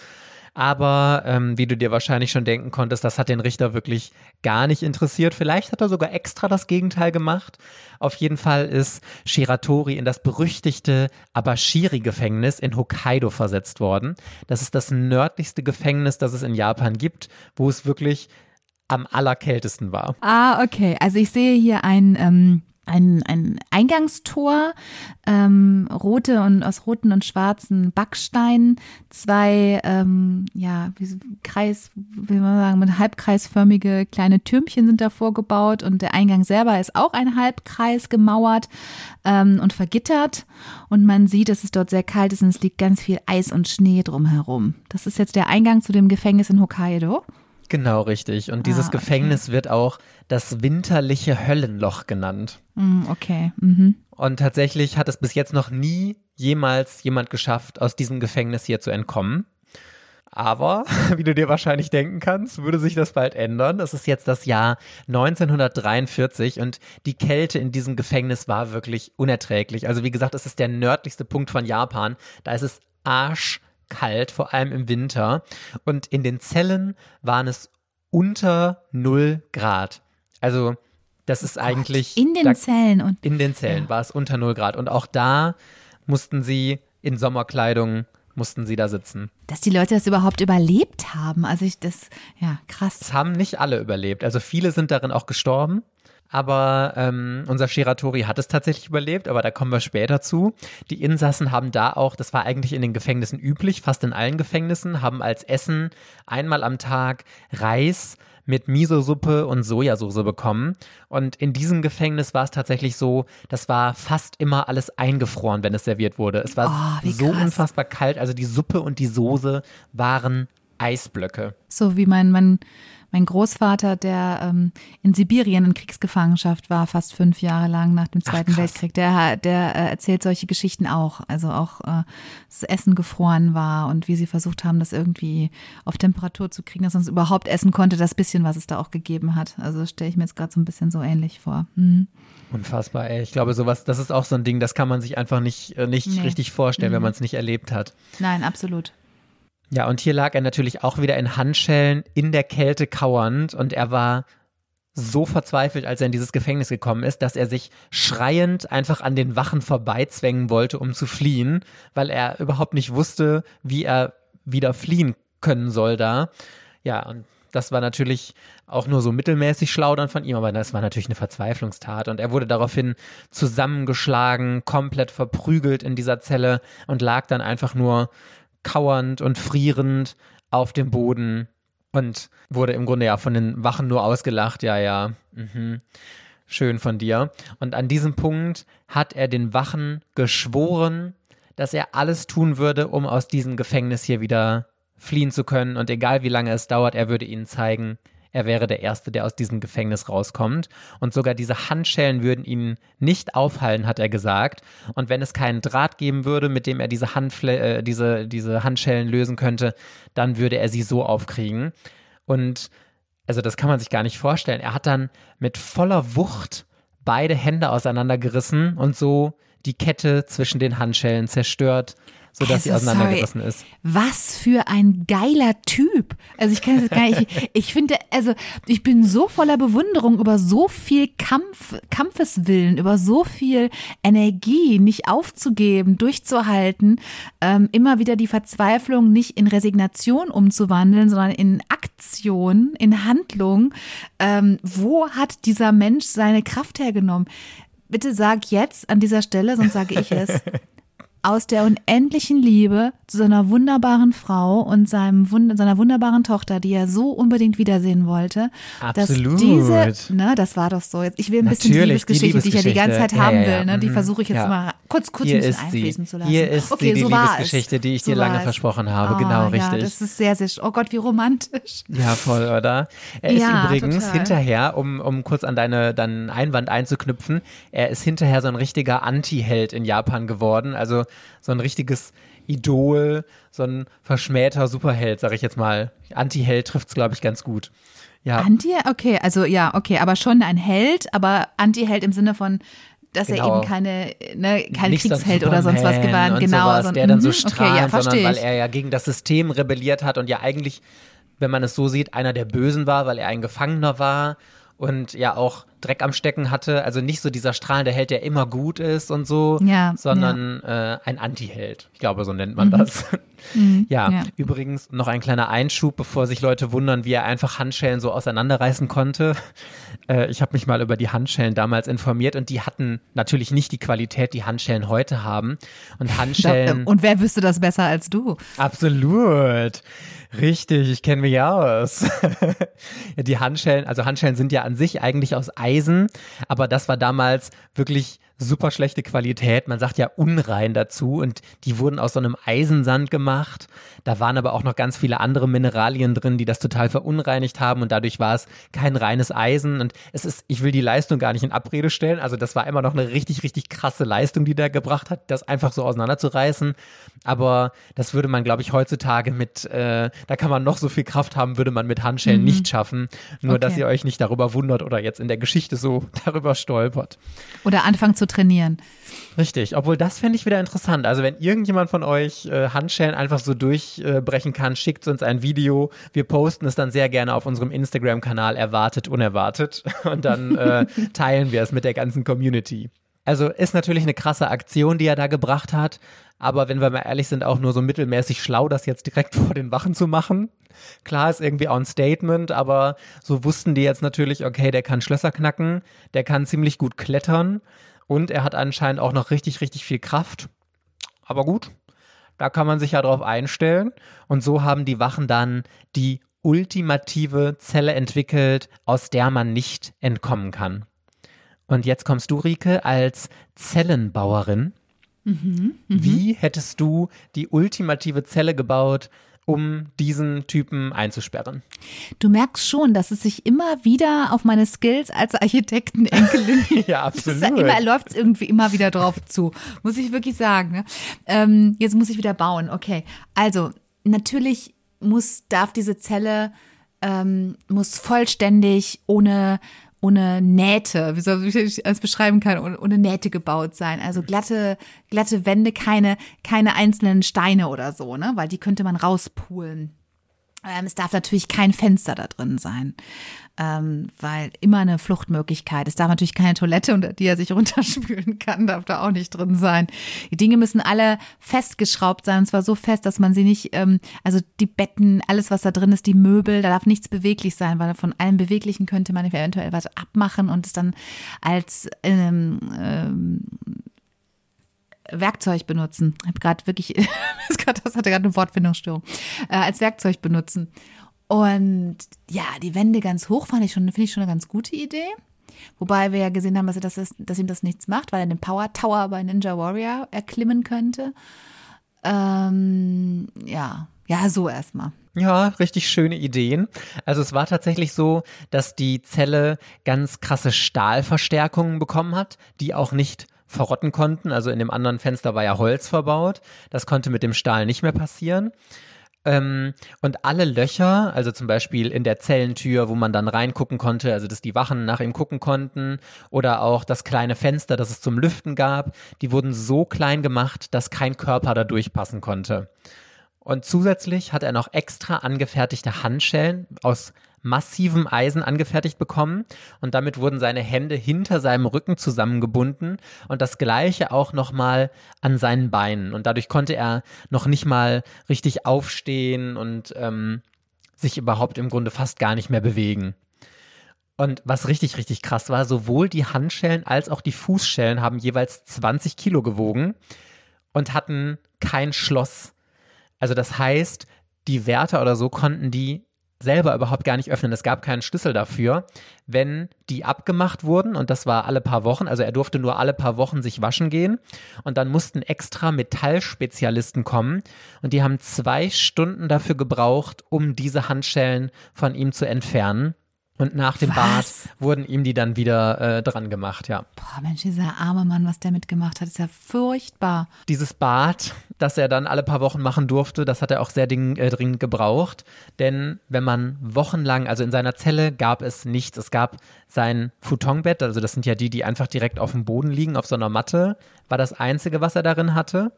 Aber ähm, wie du dir wahrscheinlich schon denken konntest, das hat den Richter wirklich gar nicht interessiert. Vielleicht hat er sogar extra das Gegenteil gemacht. Auf jeden Fall ist Shiratori in das berüchtigte Abashiri-Gefängnis in Hokkaido versetzt worden. Das ist das nördlichste Gefängnis, das es in Japan gibt, wo es wirklich am allerkältesten war. Ah, okay. Also ich sehe hier ein, ähm, ein, ein Eingangstor, ähm, rote und aus roten und schwarzen Backsteinen, zwei, ähm, ja, wie so Kreis, wie man sagen, mit halbkreisförmige kleine Türmchen sind davor gebaut und der Eingang selber ist auch ein Halbkreis gemauert ähm, und vergittert und man sieht, dass es dort sehr kalt ist und es liegt ganz viel Eis und Schnee drumherum. Das ist jetzt der Eingang zu dem Gefängnis in Hokkaido. Genau richtig. Und dieses Ah, okay. Gefängnis wird auch das winterliche Höllenloch genannt. Mm, okay. Mhm. Und tatsächlich hat es bis jetzt noch nie jemals jemand geschafft, aus diesem Gefängnis hier zu entkommen. Aber, wie du dir wahrscheinlich denken kannst, würde sich das bald ändern. Es ist jetzt das Jahr 1943 und die Kälte in diesem Gefängnis war wirklich unerträglich. Also wie gesagt, es ist der nördlichste Punkt von Japan. Da ist es arschkalt, vor allem im Winter. Und in den Zellen waren es unter 0 Grad. Also das ist eigentlich... In den da- Zellen und in den Zellen war es unter 0 Grad. Und auch da mussten sie in Sommerkleidung, mussten sie da sitzen. dass die Leute das überhaupt überlebt haben. Also ich das, ja, krass. Es haben nicht alle überlebt. Also viele sind darin auch gestorben. Aber ähm, unser Shiratori hat es tatsächlich überlebt, aber da kommen wir später zu. Die Insassen haben da auch, das war eigentlich in den Gefängnissen üblich, fast in allen Gefängnissen, haben als Essen einmal am Tag Reis mit Miso-Suppe und Sojasauce bekommen. Und in diesem Gefängnis war es tatsächlich so, das war fast immer alles eingefroren, wenn es serviert wurde. Es war Oh, so krass. unfassbar kalt, also die Suppe und die Soße waren Eisblöcke. So wie mein, mein, mein Großvater, der ähm, in Sibirien in Kriegsgefangenschaft war, fast fünf Jahre lang nach dem Ach, Zweiten krass. Weltkrieg, der, der äh, erzählt solche Geschichten auch. Also auch, äh, das Essen gefroren war und wie sie versucht haben, das irgendwie auf Temperatur zu kriegen, dass man es überhaupt essen konnte, das bisschen, was es da auch gegeben hat. Also stelle ich mir jetzt gerade so ein bisschen so ähnlich vor. Mhm. Unfassbar, ey. Ich glaube, sowas, das ist auch so ein Ding, das kann man sich einfach nicht, äh, nicht Nee. richtig vorstellen, wenn Mhm. man es nicht erlebt hat. Nein, absolut. Ja, und hier lag er natürlich auch wieder in Handschellen in der Kälte kauernd und er war so verzweifelt, als er in dieses Gefängnis gekommen ist, dass er sich schreiend einfach an den Wachen vorbeizwängen wollte, um zu fliehen, weil er überhaupt nicht wusste, wie er wieder fliehen können soll da. Ja, und das war natürlich auch nur so mittelmäßig schlau dann von ihm, aber das war natürlich eine Verzweiflungstat. Und er wurde daraufhin zusammengeschlagen, komplett verprügelt in dieser Zelle und lag dann einfach nur kauernd und frierend auf dem Boden und wurde im Grunde ja von den Wachen nur ausgelacht. Ja, ja, mhm. schön von dir. Und an diesem Punkt hat er den Wachen geschworen, dass er alles tun würde, um aus diesem Gefängnis hier wieder fliehen zu können. Und egal wie lange es dauert, er würde ihnen zeigen, er wäre der Erste, der aus diesem Gefängnis rauskommt. Und sogar diese Handschellen würden ihn nicht aufhalten, hat er gesagt. Und wenn es keinen Draht geben würde, mit dem er diese, Handfle äh, diese, diese Handschellen lösen könnte, dann würde er sie so aufkriegen. Und also das kann man sich gar nicht vorstellen. Er hat dann mit voller Wucht beide Hände auseinandergerissen und so die Kette zwischen den Handschellen zerstört, sodass sie Also, sorry. auseinandergerissen ist. Was für ein geiler Typ. Also ich kann das gar nicht. Ich, ich finde, also ich bin so voller Bewunderung über so viel Kampf, Kampfeswillen, über so viel Energie, nicht aufzugeben, durchzuhalten, ähm, immer wieder die Verzweiflung nicht in Resignation umzuwandeln, sondern in Aktion, in Handlung. Ähm, wo hat dieser Mensch seine Kraft hergenommen? Bitte sag jetzt an dieser Stelle, sonst sage ich es. aus der unendlichen Liebe zu seiner wunderbaren Frau und seinem Wund seiner wunderbaren Tochter, die er so unbedingt wiedersehen wollte. Absolut. Diese, ne, das war doch so. Jetzt, ich will ein bisschen die Natürlich, die Liebesgeschichte, die, ich ja die ganze Zeit Liebesgeschichte. haben Ja, ja, will, ne, die mhm. versuche ich jetzt Ja. mal kurz, kurz Hier ein bisschen einfließen zu lassen. Hier ist okay, sie, die so Liebesgeschichte, es. die ich so dir lange versprochen habe. Oh, Genau, Ja, richtig. das ist sehr, sehr, oh Gott, wie romantisch. Ja, voll, oder? Er ist Ja, übrigens total. hinterher, um, um kurz an deine, deinen Einwand einzuknüpfen, er ist hinterher so ein richtiger Anti-Held in Japan geworden. Also so ein richtiges Idol, so ein verschmähter Superheld, sag ich jetzt mal. Anti-Held trifft's, glaube ich, ganz gut. Ja, Anti, okay, also ja, okay, aber schon ein Held, aber Anti-Held im Sinne von, dass er Genau. eben keine, ne, kein nicht so ein Kriegsheld oder sonst was gewann, genau. sowas, so- der dann so mhm, strahlt, okay, ja, sondern weil er ja gegen das System rebelliert hat und ja eigentlich, wenn man es so sieht, einer der Bösen war, weil er ein Gefangener war und ja auch Dreck am Stecken hatte. Also nicht so dieser strahlende Held, der immer gut ist und so, Ja, sondern Äh, ein Anti-Held. Ich glaube, so nennt man das. ja, ja. übrigens noch ein kleiner Einschub, bevor sich Leute wundern, wie er einfach Handschellen so auseinanderreißen konnte. Äh, ich habe mich mal über die Handschellen damals informiert und die hatten natürlich nicht die Qualität, die Handschellen heute haben. Und Handschellen. und wer wüsste das besser als du? Absolut. Richtig, ich kenne mich aus. Die Handschellen, also Handschellen sind ja an sich eigentlich aus Eisen, aber das war damals wirklich super schlechte Qualität. Man sagt ja unrein dazu und die wurden aus so einem Eisensand gemacht. Da waren aber auch noch ganz viele andere Mineralien drin, die das total verunreinigt haben und dadurch war es kein reines Eisen und es ist, ich will die Leistung gar nicht in Abrede stellen. Also das war immer noch eine richtig, richtig krasse Leistung, die der gebracht hat, das einfach so auseinanderzureißen. Aber das würde man, glaube ich, heutzutage mit, äh, da kann man noch so viel Kraft haben, würde man mit Handschellen nicht schaffen. Nur, dass Okay. ihr euch nicht darüber wundert oder jetzt in der Geschichte so darüber stolpert. Oder anfangen zu trainieren. Richtig, obwohl das fände ich wieder interessant. Also wenn irgendjemand von euch äh, Handschellen einfach so durchbrechen kann, schickt uns ein Video. Wir posten es dann sehr gerne auf unserem Instagram-Kanal Erwartet Unerwartet und dann äh, teilen wir es mit der ganzen Community. Also ist natürlich eine krasse Aktion, die er da gebracht hat, aber wenn wir mal ehrlich sind, auch nur so mittelmäßig schlau, das jetzt direkt vor den Wachen zu machen. Klar ist irgendwie auch ein Statement, aber so wussten die jetzt natürlich, okay, der kann Schlösser knacken, der kann ziemlich gut klettern und er hat anscheinend auch noch richtig, richtig viel Kraft. Aber gut, da kann man sich ja drauf einstellen. Und so haben die Wachen dann die ultimative Zelle entwickelt, aus der man nicht entkommen kann. Und jetzt kommst du, Rike, als Zellenbauerin. Wie hättest du die ultimative Zelle gebaut, um diesen Typen einzusperren. Du merkst schon, dass es sich immer wieder auf meine Skills als Architektenenkelin. ja, absolut. absolut. Immer läuft es irgendwie immer wieder drauf zu, muss ich wirklich sagen. Ne? Ähm, jetzt muss ich wieder bauen. Okay, also natürlich muss darf diese Zelle ähm, muss vollständig ohne ohne Nähte, wie soll ich es beschreiben kann, ohne, ohne, Nähte gebaut sein. Also glatte, glatte Wände, keine, keine einzelnen Steine oder so, ne? Weil die könnte man rauspulen. Ähm, es darf natürlich kein Fenster da drin sein, ähm, weil immer eine Fluchtmöglichkeit. Es darf natürlich keine Toilette, unter die er sich runterspülen kann, darf da auch nicht drin sein. Die Dinge müssen alle festgeschraubt sein, und zwar so fest, dass man sie nicht, ähm, also die Betten, alles, was da drin ist, die Möbel, da darf nichts beweglich sein, weil von allem Beweglichen könnte man eventuell was abmachen und es dann als ähm, ähm, Werkzeug benutzen. Ich habe gerade wirklich, das hatte gerade eine Wortfindungsstörung, äh, als Werkzeug benutzen. Und ja, die Wände ganz hoch fand ich schon, finde ich schon eine ganz gute Idee. Wobei wir ja gesehen haben, dass, er das dass ihm das nichts macht, weil er den Power Tower bei Ninja Warrior erklimmen könnte. Ähm, ja, ja, so erstmal. Ja, richtig schöne Ideen. Also es war tatsächlich so, dass die Zelle ganz krasse Stahlverstärkungen bekommen hat, die auch nicht verrotten konnten. Also in dem anderen Fenster war ja Holz verbaut. Das konnte mit dem Stahl nicht mehr passieren. Ähm, und alle Löcher, also zum Beispiel in der Zellentür, wo man dann reingucken konnte, also dass die Wachen nach ihm gucken konnten, oder auch das kleine Fenster, das es zum Lüften gab, die wurden so klein gemacht, dass kein Körper da durchpassen konnte. Und zusätzlich hat er noch extra angefertigte Handschellen aus massivem Eisen angefertigt bekommen und damit wurden seine Hände hinter seinem Rücken zusammengebunden und das gleiche auch nochmal an seinen Beinen und dadurch konnte er noch nicht mal richtig aufstehen und ähm, sich überhaupt im Grunde fast gar nicht mehr bewegen. Und was richtig, richtig krass war, sowohl die Handschellen als auch die Fußschellen haben jeweils 20 Kilo gewogen und hatten kein Schloss. Also das heißt, die Wärter oder so konnten die selber überhaupt gar nicht öffnen. Es gab keinen Schlüssel dafür. Wenn die abgemacht wurden, und das war alle paar Wochen, also er durfte nur alle paar Wochen sich waschen gehen, und dann mussten extra Metallspezialisten kommen, und die haben zwei Stunden dafür gebraucht, um diese Handschellen von ihm zu entfernen. Und nach dem was? Bad wurden ihm die dann wieder äh, dran gemacht, ja. Boah, Mensch, dieser arme Mann, was der mitgemacht hat, ist ja furchtbar. Dieses Bad, das er dann alle paar Wochen machen durfte, das hat er auch sehr ding, äh, dringend gebraucht. Denn wenn man wochenlang, also in seiner Zelle gab es nichts. Es gab sein Futonbett, also das sind ja die, die einfach direkt auf dem Boden liegen, auf so einer Matte, war das Einzige, was er darin hatte.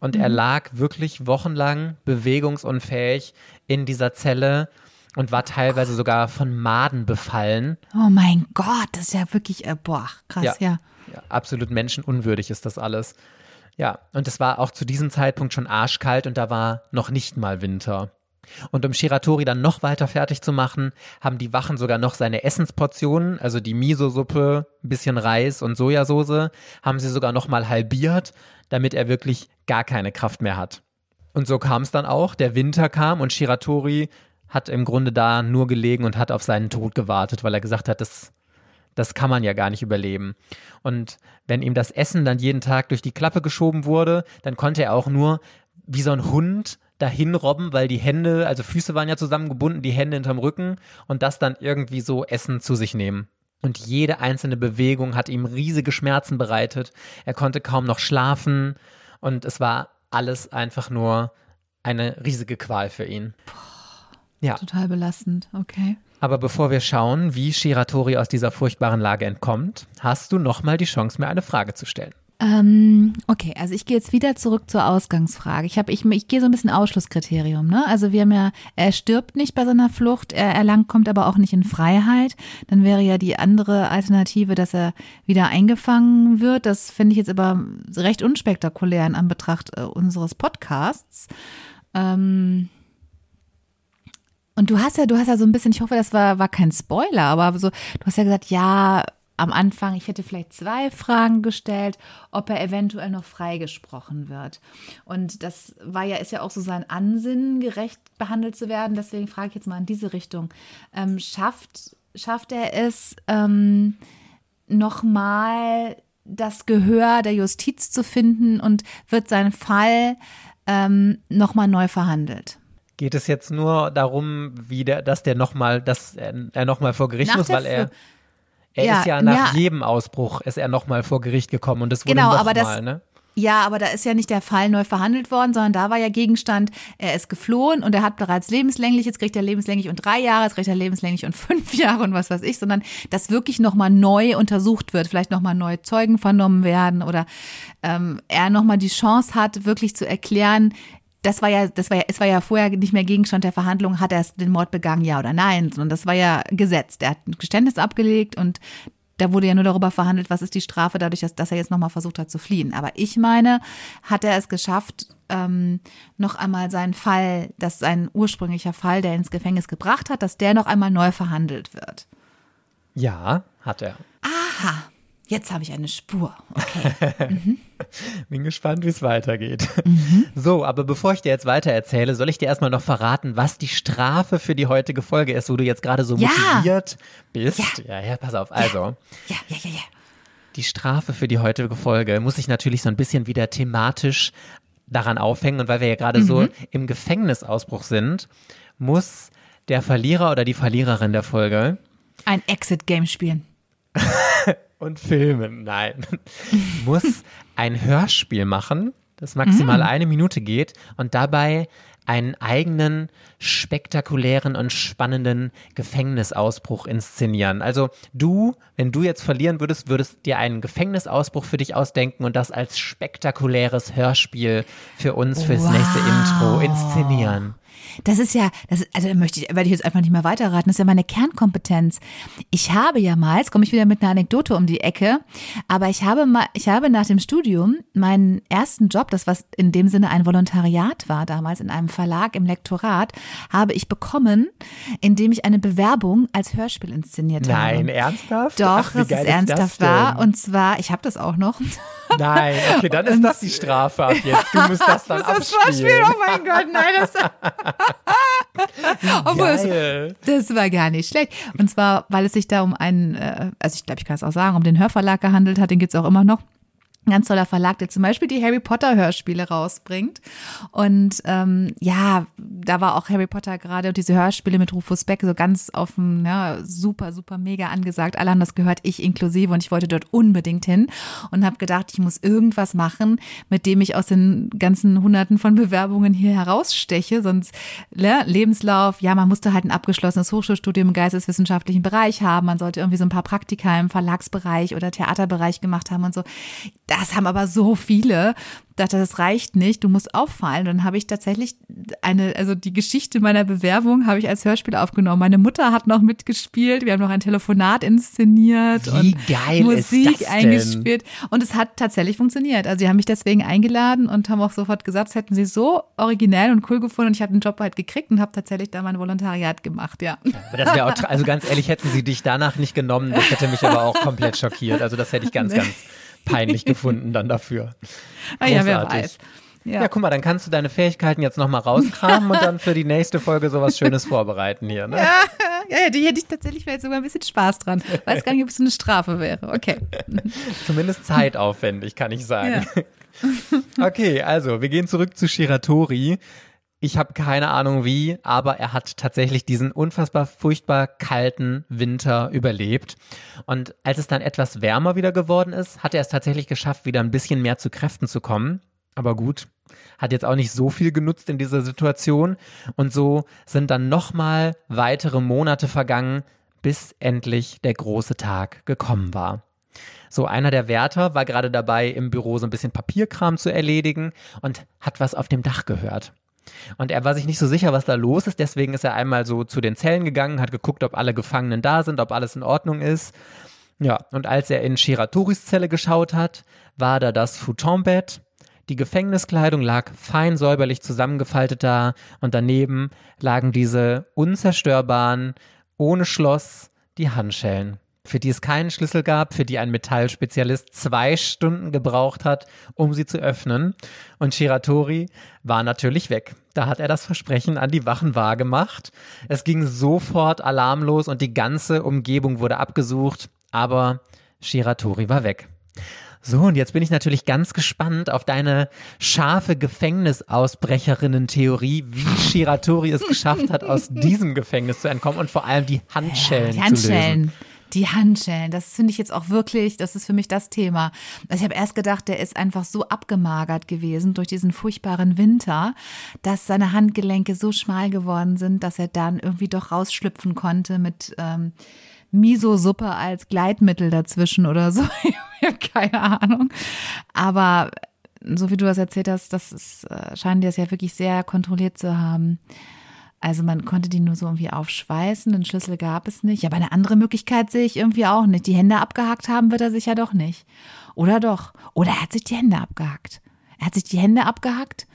Und mhm. er lag wirklich wochenlang bewegungsunfähig in dieser Zelle und war teilweise sogar von Maden befallen. Oh mein Gott, das ist ja wirklich, äh, boah, krass, ja. ja. ja. Absolut menschenunwürdig ist das alles. Ja, und es war auch zu diesem Zeitpunkt schon arschkalt und da war noch nicht mal Winter. Und um Shiratori dann noch weiter fertig zu machen, haben die Wachen sogar noch seine Essensportionen, also die Miso-Suppe, ein bisschen Reis und Sojasauce, haben sie sogar noch mal halbiert, damit er wirklich gar keine Kraft mehr hat. Und so kam es dann auch, der Winter kam und Shiratori hat im Grunde da nur gelegen und hat auf seinen Tod gewartet, weil er gesagt hat, das, das kann man ja gar nicht überleben. Und wenn ihm das Essen dann jeden Tag durch die Klappe geschoben wurde, dann konnte er auch nur wie so ein Hund dahin robben, weil die Hände, also Füße waren ja zusammengebunden, die Hände hinterm Rücken und das dann irgendwie so Essen zu sich nehmen. Und jede einzelne Bewegung hat ihm riesige Schmerzen bereitet. Er konnte kaum noch schlafen und es war alles einfach nur eine riesige Qual für ihn. Boah. Ja. Total belastend, okay. Aber bevor wir schauen, wie Shiratori aus dieser furchtbaren Lage entkommt, hast du nochmal die Chance, mir eine Frage zu stellen. Ähm, okay, also ich gehe jetzt wieder zurück zur Ausgangsfrage. Ich, ich, ich gehe so ein bisschen Ausschlusskriterium. Ne? Also wir haben ja, er stirbt nicht bei seiner Flucht, er erlangt, kommt aber auch nicht in Freiheit. Dann wäre ja die andere Alternative, dass er wieder eingefangen wird. Das finde ich jetzt aber recht unspektakulär in Anbetracht äh, unseres Podcasts. Ähm, und du hast ja, du hast ja so ein bisschen, ich hoffe, das war, war kein Spoiler, aber so, du hast ja gesagt, ja, am Anfang, ich hätte vielleicht zwei Fragen gestellt, ob er eventuell noch freigesprochen wird. Und das war ja, ist ja auch so sein Ansinnen, gerecht behandelt zu werden. Deswegen frage ich jetzt mal in diese Richtung. Ähm, schafft, schafft er es, ähm, nochmal das Gehör der Justiz zu finden und wird sein Fall ähm, nochmal neu verhandelt? Geht es jetzt nur darum, wie der, dass der nochmal, dass er, nochmal vor Gericht Nach muss, weil er, er Ja, ist ja nach ja. jedem Ausbruch, ist er nochmal vor Gericht gekommen und es wurde Genau, nochmal, aber das- ne? Ja, aber da ist ja nicht der Fall neu verhandelt worden, sondern da war ja Gegenstand, er ist geflohen und er hat bereits lebenslänglich, jetzt kriegt er lebenslänglich und drei Jahre, jetzt kriegt er lebenslänglich und fünf Jahre und was weiß ich, sondern dass wirklich nochmal neu untersucht wird, vielleicht nochmal neue Zeugen vernommen werden oder ähm, er nochmal die Chance hat, wirklich zu erklären, das war ja, das war ja, es war ja vorher nicht mehr Gegenstand der Verhandlung, hat er den Mord begangen, ja oder nein, sondern das war ja Gesetz. Der hat ein Geständnis abgelegt und da wurde ja nur darüber verhandelt, was ist die Strafe, dadurch, dass, dass er jetzt nochmal versucht hat zu fliehen. Aber ich meine, hat er es geschafft, ähm, noch einmal seinen Fall, dass sein ursprünglicher Fall, der ins Gefängnis gebracht hat, dass der noch einmal neu verhandelt wird. Ja, hat er. Aha, jetzt habe ich eine Spur. Okay. Bin gespannt, wie es weitergeht. Mhm. So, aber bevor ich dir jetzt weiter erzähle, soll ich dir erstmal noch verraten, was die Strafe für die heutige Folge ist, wo du jetzt gerade so Ja. motiviert bist. Ja, ja, pass auf. Also, Ja, ja, ja, ja. die Strafe für die heutige Folge muss ich natürlich so ein bisschen wieder thematisch daran aufhängen. Und weil wir ja gerade so im Gefängnisausbruch sind, muss der Verlierer oder die Verliererin der Folge Ein Exit-Game spielen. und filmen, nein, muss ein Hörspiel machen, das maximal eine Minute geht und dabei einen eigenen spektakulären und spannenden Gefängnisausbruch inszenieren. Also du, wenn du jetzt verlieren würdest, würdest dir einen Gefängnisausbruch für dich ausdenken und das als spektakuläres Hörspiel für uns fürs nächste Intro inszenieren. Das ist ja, das ist, also möchte ich, werde ich jetzt einfach nicht mehr weiterraten. Das ist ja meine Kernkompetenz. Ich habe ja mal, jetzt komme ich wieder mit einer Anekdote um die Ecke, aber ich habe mal, ich habe nach dem Studium meinen ersten Job, das was in dem Sinne ein Volontariat war, damals in einem Verlag im Lektorat, habe ich bekommen, indem ich eine Bewerbung als Hörspiel inszeniert habe. Nein, ernsthaft? Doch, Ach, wie dass geil es ist ernsthaft war. Und zwar, ich habe das auch noch. Nein, okay, dann ist das die Strafe ab jetzt. Du musst das dann das abspielen. oh mein Gott, nein, das. Obwohl es. Das war gar nicht schlecht. Und zwar, weil es sich da um einen, äh, also ich glaube, ich kann es auch sagen, um den Hörverlag gehandelt hat, den gibt's auch immer noch. Ganz toller Verlag, der zum Beispiel die Harry Potter Hörspiele rausbringt. Und ähm, ja, da war auch Harry Potter gerade und diese Hörspiele mit Rufus Beck so ganz auf dem, ja, super, super mega angesagt. Alle haben das gehört, ich inklusive. Und ich wollte dort unbedingt hin und habe gedacht, ich muss irgendwas machen, mit dem ich aus den ganzen Hunderten von Bewerbungen hier heraussteche. Sonst ne, Lebenslauf, ja, man musste halt ein abgeschlossenes Hochschulstudium im geisteswissenschaftlichen Bereich haben. Man sollte irgendwie so ein paar Praktika im Verlagsbereich oder Theaterbereich gemacht haben und so. Das haben aber so viele. Ich dachte, das reicht nicht, du musst auffallen. Dann habe ich tatsächlich eine, also die Geschichte meiner Bewerbung habe ich als Hörspiel aufgenommen. Meine Mutter hat noch mitgespielt, wir haben noch ein Telefonat inszeniert Wie und Musik eingespielt. Und es hat tatsächlich funktioniert. Also sie haben mich deswegen eingeladen und haben auch sofort gesagt, das hätten sie so originell und cool gefunden. Und ich habe den Job halt gekriegt und habe tatsächlich da mein Volontariat gemacht, ja. Aber Das wäre auch, also ganz ehrlich, hätten sie dich danach nicht genommen, das hätte mich aber auch komplett schockiert. Also das hätte ich ganz, ganz peinlich gefunden dann dafür. Ah ja, wer weiß. Ja. guck mal, dann kannst du deine Fähigkeiten jetzt nochmal rauskramen und dann für die nächste Folge sowas Schönes vorbereiten hier. Ne? Ja, ja, die hätte ich tatsächlich vielleicht sogar ein bisschen Spaß dran. Weiß gar nicht, ob es eine Strafe wäre. Okay. Zumindest zeitaufwendig, kann ich sagen. Okay, also wir gehen zurück zu Shiratori. Ich habe keine Ahnung wie, aber er hat tatsächlich diesen unfassbar furchtbar kalten Winter überlebt. Und als es dann etwas wärmer wieder geworden ist, hat er es tatsächlich geschafft, wieder ein bisschen mehr zu Kräften zu kommen. Aber gut, hat jetzt auch nicht so viel genutzt in dieser Situation. Und so sind dann nochmal weitere Monate vergangen, bis endlich der große Tag gekommen war. So, einer der Wärter war gerade dabei, im Büro so ein bisschen Papierkram zu erledigen und hat was auf dem Dach gehört. Und er war sich nicht so sicher, was da los ist, deswegen ist er einmal so zu den Zellen gegangen, hat geguckt, ob alle Gefangenen da sind, ob alles in Ordnung ist. Ja, und als er in Shiratoris Zelle geschaut hat, war da das Futonbett. Die Gefängniskleidung lag fein säuberlich zusammengefaltet da und daneben lagen diese unzerstörbaren, ohne Schloss, die Handschellen, für die es keinen Schlüssel gab, für die ein Metallspezialist zwei Stunden gebraucht hat, um sie zu öffnen. Und Shiratori war natürlich weg. Da hat er das Versprechen an die Wachen wahrgemacht. Es ging sofort alarmlos und die ganze Umgebung wurde abgesucht, aber Shiratori war weg. So, und jetzt bin ich natürlich ganz gespannt auf deine scharfe Gefängnisausbrecherinnen-Theorie, wie Shiratori es geschafft hat, aus diesem Gefängnis zu entkommen und vor allem die Handschellen, die Handschellen. zu lösen. Die Handschellen, das finde ich jetzt auch wirklich, das ist für mich das Thema. Also ich habe erst gedacht, der ist einfach so abgemagert gewesen durch diesen furchtbaren Winter, dass seine Handgelenke so schmal geworden sind, dass er dann irgendwie doch rausschlüpfen konnte mit ähm, Miso-Suppe als Gleitmittel dazwischen oder so. Ich habe keine Ahnung. Aber so wie du das erzählt hast, das ist, äh, scheinen die das ja wirklich sehr kontrolliert zu haben. Also man konnte die nur so irgendwie aufschweißen, den Schlüssel gab es nicht. Aber eine andere Möglichkeit sehe ich irgendwie auch nicht. Die Hände abgehackt haben wird er sich ja doch nicht. Oder doch. Oder er hat sich die Hände abgehackt. Er hat sich die Hände abgehackt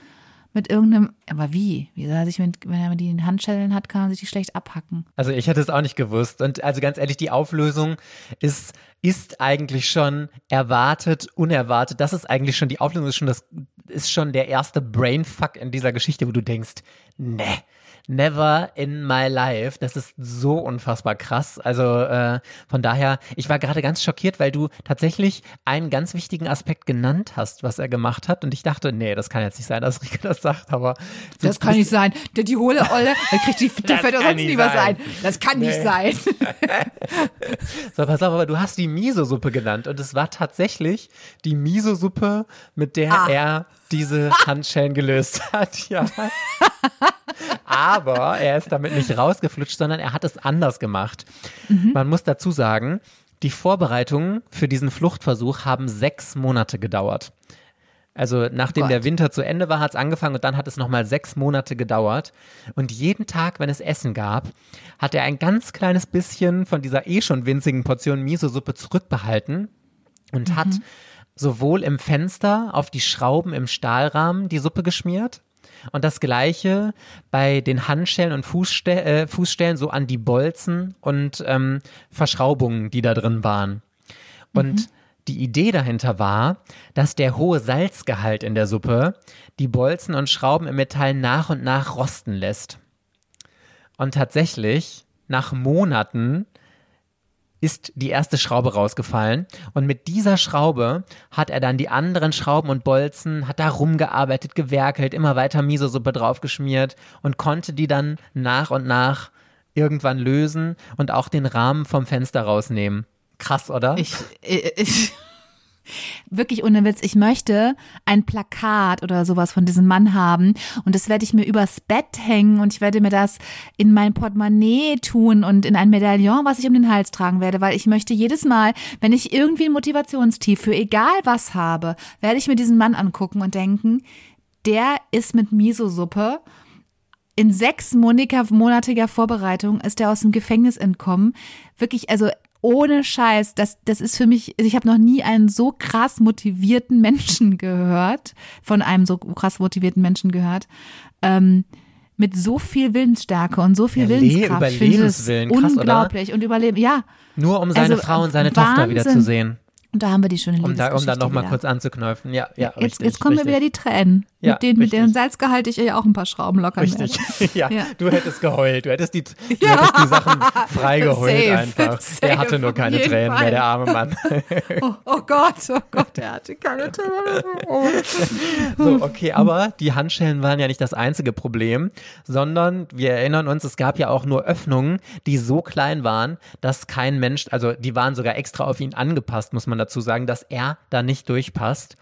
mit irgendeinem, aber wie? Wie soll er sich, mit, wenn er die in Handschellen hat, kann er sich die schlecht abhacken. Also ich hätte es auch nicht gewusst. Und also ganz ehrlich, die Auflösung ist, ist eigentlich schon erwartet, unerwartet. Das ist eigentlich schon, die Auflösung ist schon das, ist schon der erste Brainfuck in dieser Geschichte, wo du denkst, ne, Never in my life. Das ist so unfassbar krass. Also äh, von daher, ich war gerade ganz schockiert, weil du tatsächlich einen ganz wichtigen Aspekt genannt hast, was er gemacht hat. Und ich dachte, nee, das kann jetzt nicht sein, dass Rike das sagt, aber. Das kann nicht sein. Der die hohle Olle, der kriegt die, der fällt doch sonst nie was ein. Das kann nee. nicht sein. so, pass auf, aber du hast die Miso-Suppe genannt. Und es war tatsächlich die Miso-Suppe, mit der ah. er diese Handschellen gelöst hat. Ja. Aber er ist damit nicht rausgeflutscht, sondern er hat es anders gemacht. Mhm. Man muss dazu sagen, die Vorbereitungen für diesen Fluchtversuch haben sechs Monate gedauert. Also nachdem oh der Winter zu Ende war, hat es angefangen und dann hat es nochmal sechs Monate gedauert. Und jeden Tag, wenn es Essen gab, hat er ein ganz kleines bisschen von dieser eh schon winzigen Portion Miso-Suppe zurückbehalten und mhm. hat sowohl im Fenster auf die Schrauben im Stahlrahmen die Suppe geschmiert und das gleiche bei den Handschellen und Fußste äh, Fußstellen so an die Bolzen und ähm, Verschraubungen, die da drin waren. Und mhm. die Idee dahinter war, dass der hohe Salzgehalt in der Suppe die Bolzen und Schrauben im Metall nach und nach rosten lässt. Und tatsächlich, nach Monaten ist die erste Schraube rausgefallen und mit dieser Schraube hat er dann die anderen Schrauben und Bolzen, hat da rumgearbeitet, gewerkelt, immer weiter Miso-Suppe draufgeschmiert und konnte die dann nach und nach irgendwann lösen und auch den Rahmen vom Fenster rausnehmen. Krass, oder? Ich, ich, wirklich ohne Witz, ich möchte ein Plakat oder sowas von diesem Mann haben und das werde ich mir übers Bett hängen und ich werde mir das in mein Portemonnaie tun und in ein Medaillon, was ich um den Hals tragen werde, weil ich möchte jedes Mal, wenn ich irgendwie ein Motivationstief für egal was habe, werde ich mir diesen Mann angucken und denken, der ist mit Miso-Suppe in sechs monatiger Vorbereitung ist er aus dem Gefängnis entkommen. Wirklich, also ohne Scheiß, das, das ist für mich, ich habe noch nie einen so krass motivierten Menschen gehört, von einem so krass motivierten Menschen gehört, ähm, mit so viel Willensstärke und so viel ja, Willenskraft. Überlebenswillen, krass, unglaublich oder? und Überleben, ja. Nur um seine also, Frau und seine Wahnsinn. Tochter wiederzusehen. Und da haben wir die schöne um da, um da nochmal kurz anzuknöpfen. Ja, ja, jetzt, richtig, jetzt kommen richtig. mir wieder die Tränen. Ja, mit, den, mit deren Salzgehalt ich ja auch ein paar Schrauben lockern Richtig. Ja, Ja. du hättest geheult. Du hättest die, du Ja. hättest die Sachen freigeheult einfach. Safe, er hatte nur keine Tränen Fall. mehr, der arme Mann. Oh, oh Gott, oh Gott, er hatte keine Tränen. Oh. So, okay, aber die Handschellen waren ja nicht das einzige Problem, sondern wir erinnern uns, es gab ja auch nur Öffnungen, die so klein waren, dass kein Mensch, also die waren sogar extra auf ihn angepasst, muss man dazu sagen, dass er da nicht durchpasst.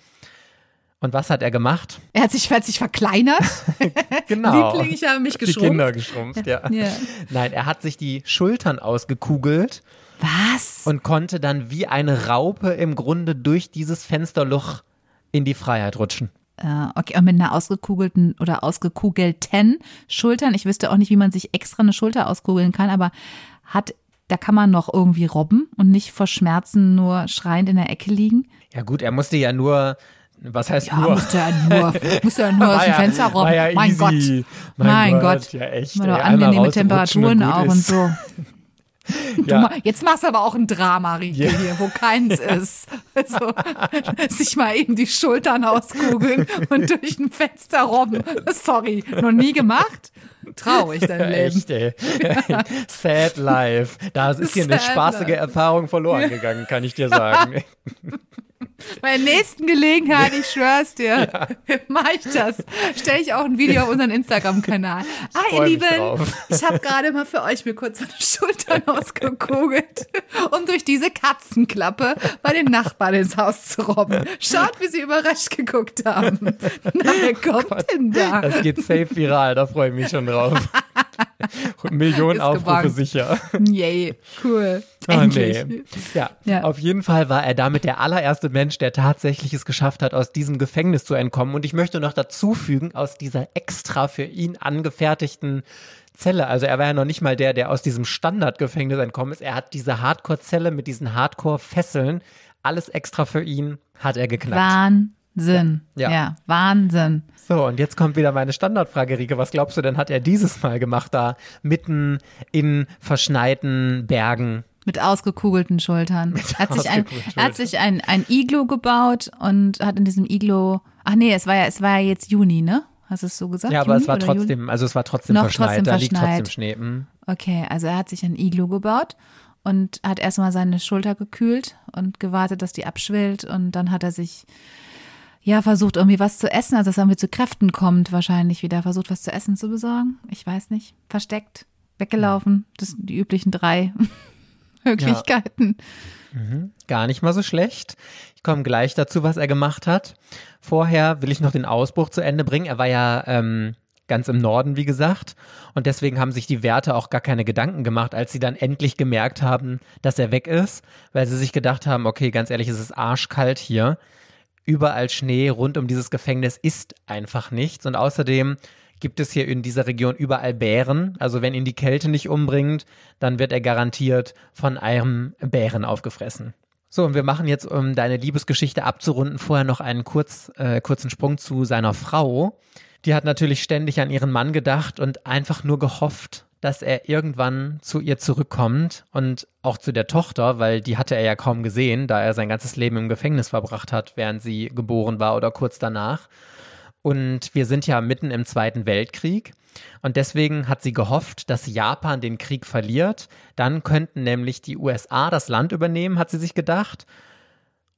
Und was hat er gemacht? Er hat sich, hat sich verkleinert. Genau. Liebling, ich habe mich Die geschrumpft. Kinder geschrumpft, ja. Ja. Nein, er hat sich die Schultern ausgekugelt Was? und konnte dann wie eine Raupe im Grunde durch dieses Fensterloch in die Freiheit rutschen. Äh, okay, und mit einer ausgekugelten oder ausgekugelten Schultern. Ich wüsste auch nicht, wie man sich extra eine Schulter auskugeln kann, aber hat, da kann man noch irgendwie robben und nicht vor Schmerzen nur schreiend in der Ecke liegen. Ja gut, er musste ja nur, was heißt Ja, nur? musste er nur, musste er nur aus dem ja- Fenster robben. ja mein. Gott. Mein Mein Gott, Gott. ja, echt, einmal angenehme Temperaturen und auch und ist. so. Du Ja. Jetzt machst du aber auch ein Drama, Rieke, Ja. hier, wo keins ist. Also, sich mal eben die Schultern auskugeln und durch ein Fenster robben. Sorry, noch nie gemacht? traurig dein Leben. Echt, ey. Sad life. Da ist hier eine spaßige life. Erfahrung verloren gegangen, kann ich dir sagen. Bei der nächsten Gelegenheit, ich schwör's dir, mach ich das. Stelle ich auch ein Video auf unseren Instagram-Kanal. Ah, ihr Lieben, drauf. ich habe gerade mal für euch mir kurz meine Schultern ausgekugelt, um durch diese Katzenklappe bei den Nachbarn ins Haus zu robben. Schaut, wie sie überrascht geguckt haben. Na, wer kommt denn da? Das geht safe viral, da freue ich mich schon drauf. Millionen Ist Aufrufe gebankt. sicher. Yay, cool. Ah, Endlich. nee. Ja. Ja. auf jeden Fall war er damit der allererste Mensch, der tatsächlich es geschafft hat, aus diesem Gefängnis zu entkommen. Und ich möchte noch dazu fügen, aus dieser extra für ihn angefertigten Zelle. Also er war ja noch nicht mal der, der aus diesem Standardgefängnis entkommen ist. Er hat diese Hardcore-Zelle mit diesen Hardcore-Fesseln, alles extra für ihn, hat er geknackt. Wahnsinn. Ja. ja, Wahnsinn. So, und jetzt kommt wieder meine Standardfrage, Rike. Was glaubst du denn, hat er dieses Mal gemacht da mitten in verschneiten Bergen? Mit ausgekugelten Schultern. er hat sich, ein, er hat sich ein, ein Iglo gebaut und hat in diesem Iglo, ach nee, es war ja, es war ja jetzt Juni, ne? Hast du es so gesagt? Ja, aber Juni es war trotzdem, also es war trotzdem Noch verschneit, trotzdem da liegt verschneit. trotzdem Schnee. Hm. Okay, also er hat sich ein Iglo gebaut und hat erstmal seine Schulter gekühlt und gewartet, dass die abschwillt und dann hat er sich ja versucht irgendwie was zu essen, also dass er irgendwie zu Kräften kommt wahrscheinlich wieder, versucht was zu essen zu besorgen. Ich weiß nicht, versteckt, weggelaufen, das sind die üblichen drei Möglichkeiten. Gar nicht mal so schlecht. Ich komme gleich dazu, was er gemacht hat. Vorher will ich noch den Ausbruch zu Ende bringen. Er war ja ähm, ganz im Norden, wie gesagt. Und deswegen haben sich die Wärter auch gar keine Gedanken gemacht, als sie dann endlich gemerkt haben, dass er weg ist, weil sie sich gedacht haben, okay, ganz ehrlich, es ist arschkalt hier. Überall Schnee rund um dieses Gefängnis ist einfach nichts. Und außerdem gibt es hier in dieser Region überall Bären. Also wenn ihn die Kälte nicht umbringt, dann wird er garantiert von einem Bären aufgefressen. So, und wir machen jetzt, um deine Liebesgeschichte abzurunden, vorher noch einen kurz, äh, kurzen Sprung zu seiner Frau. Die hat natürlich ständig an ihren Mann gedacht und einfach nur gehofft, dass er irgendwann zu ihr zurückkommt und auch zu der Tochter, weil die hatte er ja kaum gesehen, da er sein ganzes Leben im Gefängnis verbracht hat, während sie geboren war oder kurz danach. Und wir sind ja mitten im Zweiten Weltkrieg. Und deswegen hat sie gehofft, dass Japan den Krieg verliert. Dann könnten nämlich die USA das Land übernehmen, hat sie sich gedacht.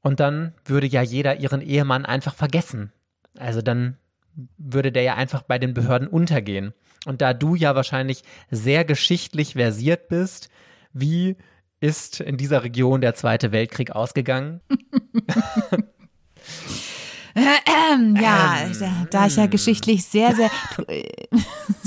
Und dann würde ja jeder ihren Ehemann einfach vergessen. Also dann würde der ja einfach bei den Behörden untergehen. Und da du ja wahrscheinlich sehr geschichtlich versiert bist, wie ist in dieser Region der Zweite Weltkrieg ausgegangen? Ähm, ja, da, da ich ja geschichtlich sehr, sehr,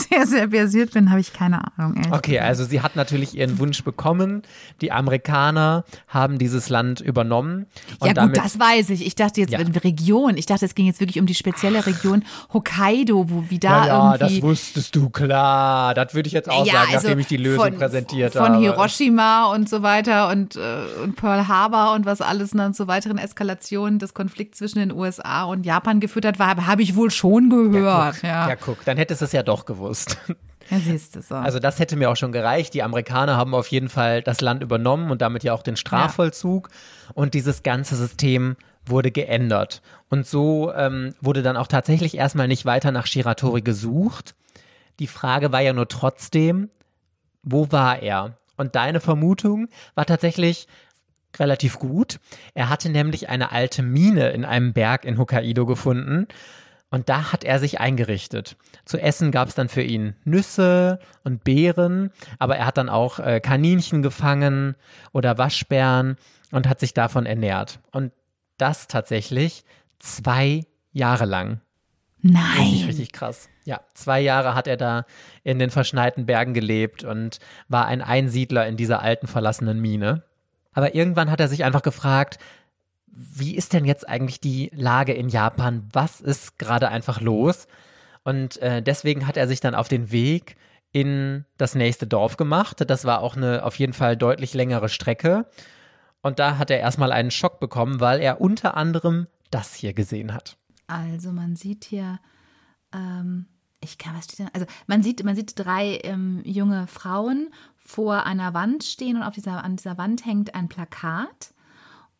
sehr, sehr versiert bin, habe ich keine Ahnung. Okay, gesagt. also sie hat natürlich ihren Wunsch bekommen. Die Amerikaner haben dieses Land übernommen. Und Ja gut, das weiß ich. Ich dachte jetzt Ja. Region. Ich dachte, es ging jetzt wirklich um die spezielle Region Hokkaido, wo wie da ja, ja, das wusstest du, klar. Das würde ich jetzt auch sagen, nachdem ich die Lösung also von, präsentiert von habe. Hiroshima und so weiter und, äh, und Pearl Harbor und was alles dann zu weiteren Eskalationen des Konflikts zwischen den USA und Japan geführt hat, war, habe ich wohl schon gehört. Guck, Ja, ja, guck, dann hättest du es ja doch gewusst. Ja siehst du so. Also das hätte mir auch schon gereicht. Die Amerikaner haben auf jeden Fall das Land übernommen und damit ja auch den Strafvollzug. Und dieses ganze System wurde geändert. Und so ähm, wurde dann auch tatsächlich erstmal nicht weiter nach Shiratori gesucht. Die Frage war ja nur trotzdem, wo war er? Und deine Vermutung war tatsächlich relativ gut. Er hatte nämlich eine alte Mine in einem Berg in Hokkaido gefunden. Und da hat er sich eingerichtet. Zu essen gab es dann für ihn Nüsse und Beeren, aber er hat dann auch äh, Kaninchen gefangen oder Waschbären und hat sich davon ernährt. Und das tatsächlich zwei Jahre lang. Richtig, Nein. richtig krass. Ja, zwei Jahre hat er da in den verschneiten Bergen gelebt und war ein Einsiedler in dieser alten verlassenen Mine. Aber irgendwann hat er sich einfach gefragt, wie ist denn jetzt eigentlich die Lage in Japan? Was ist gerade einfach los? Und äh, deswegen hat er sich dann auf den Weg in das nächste Dorf gemacht. Das war auch eine auf jeden Fall deutlich längere Strecke. Und da hat er erstmal einen Schock bekommen, weil er unter anderem das hier gesehen hat. Also man sieht hier, ähm, ich kann, was steht denn? Also man sieht, man sieht drei ähm, junge Frauen vor einer Wand stehen und auf dieser, an dieser Wand hängt ein Plakat.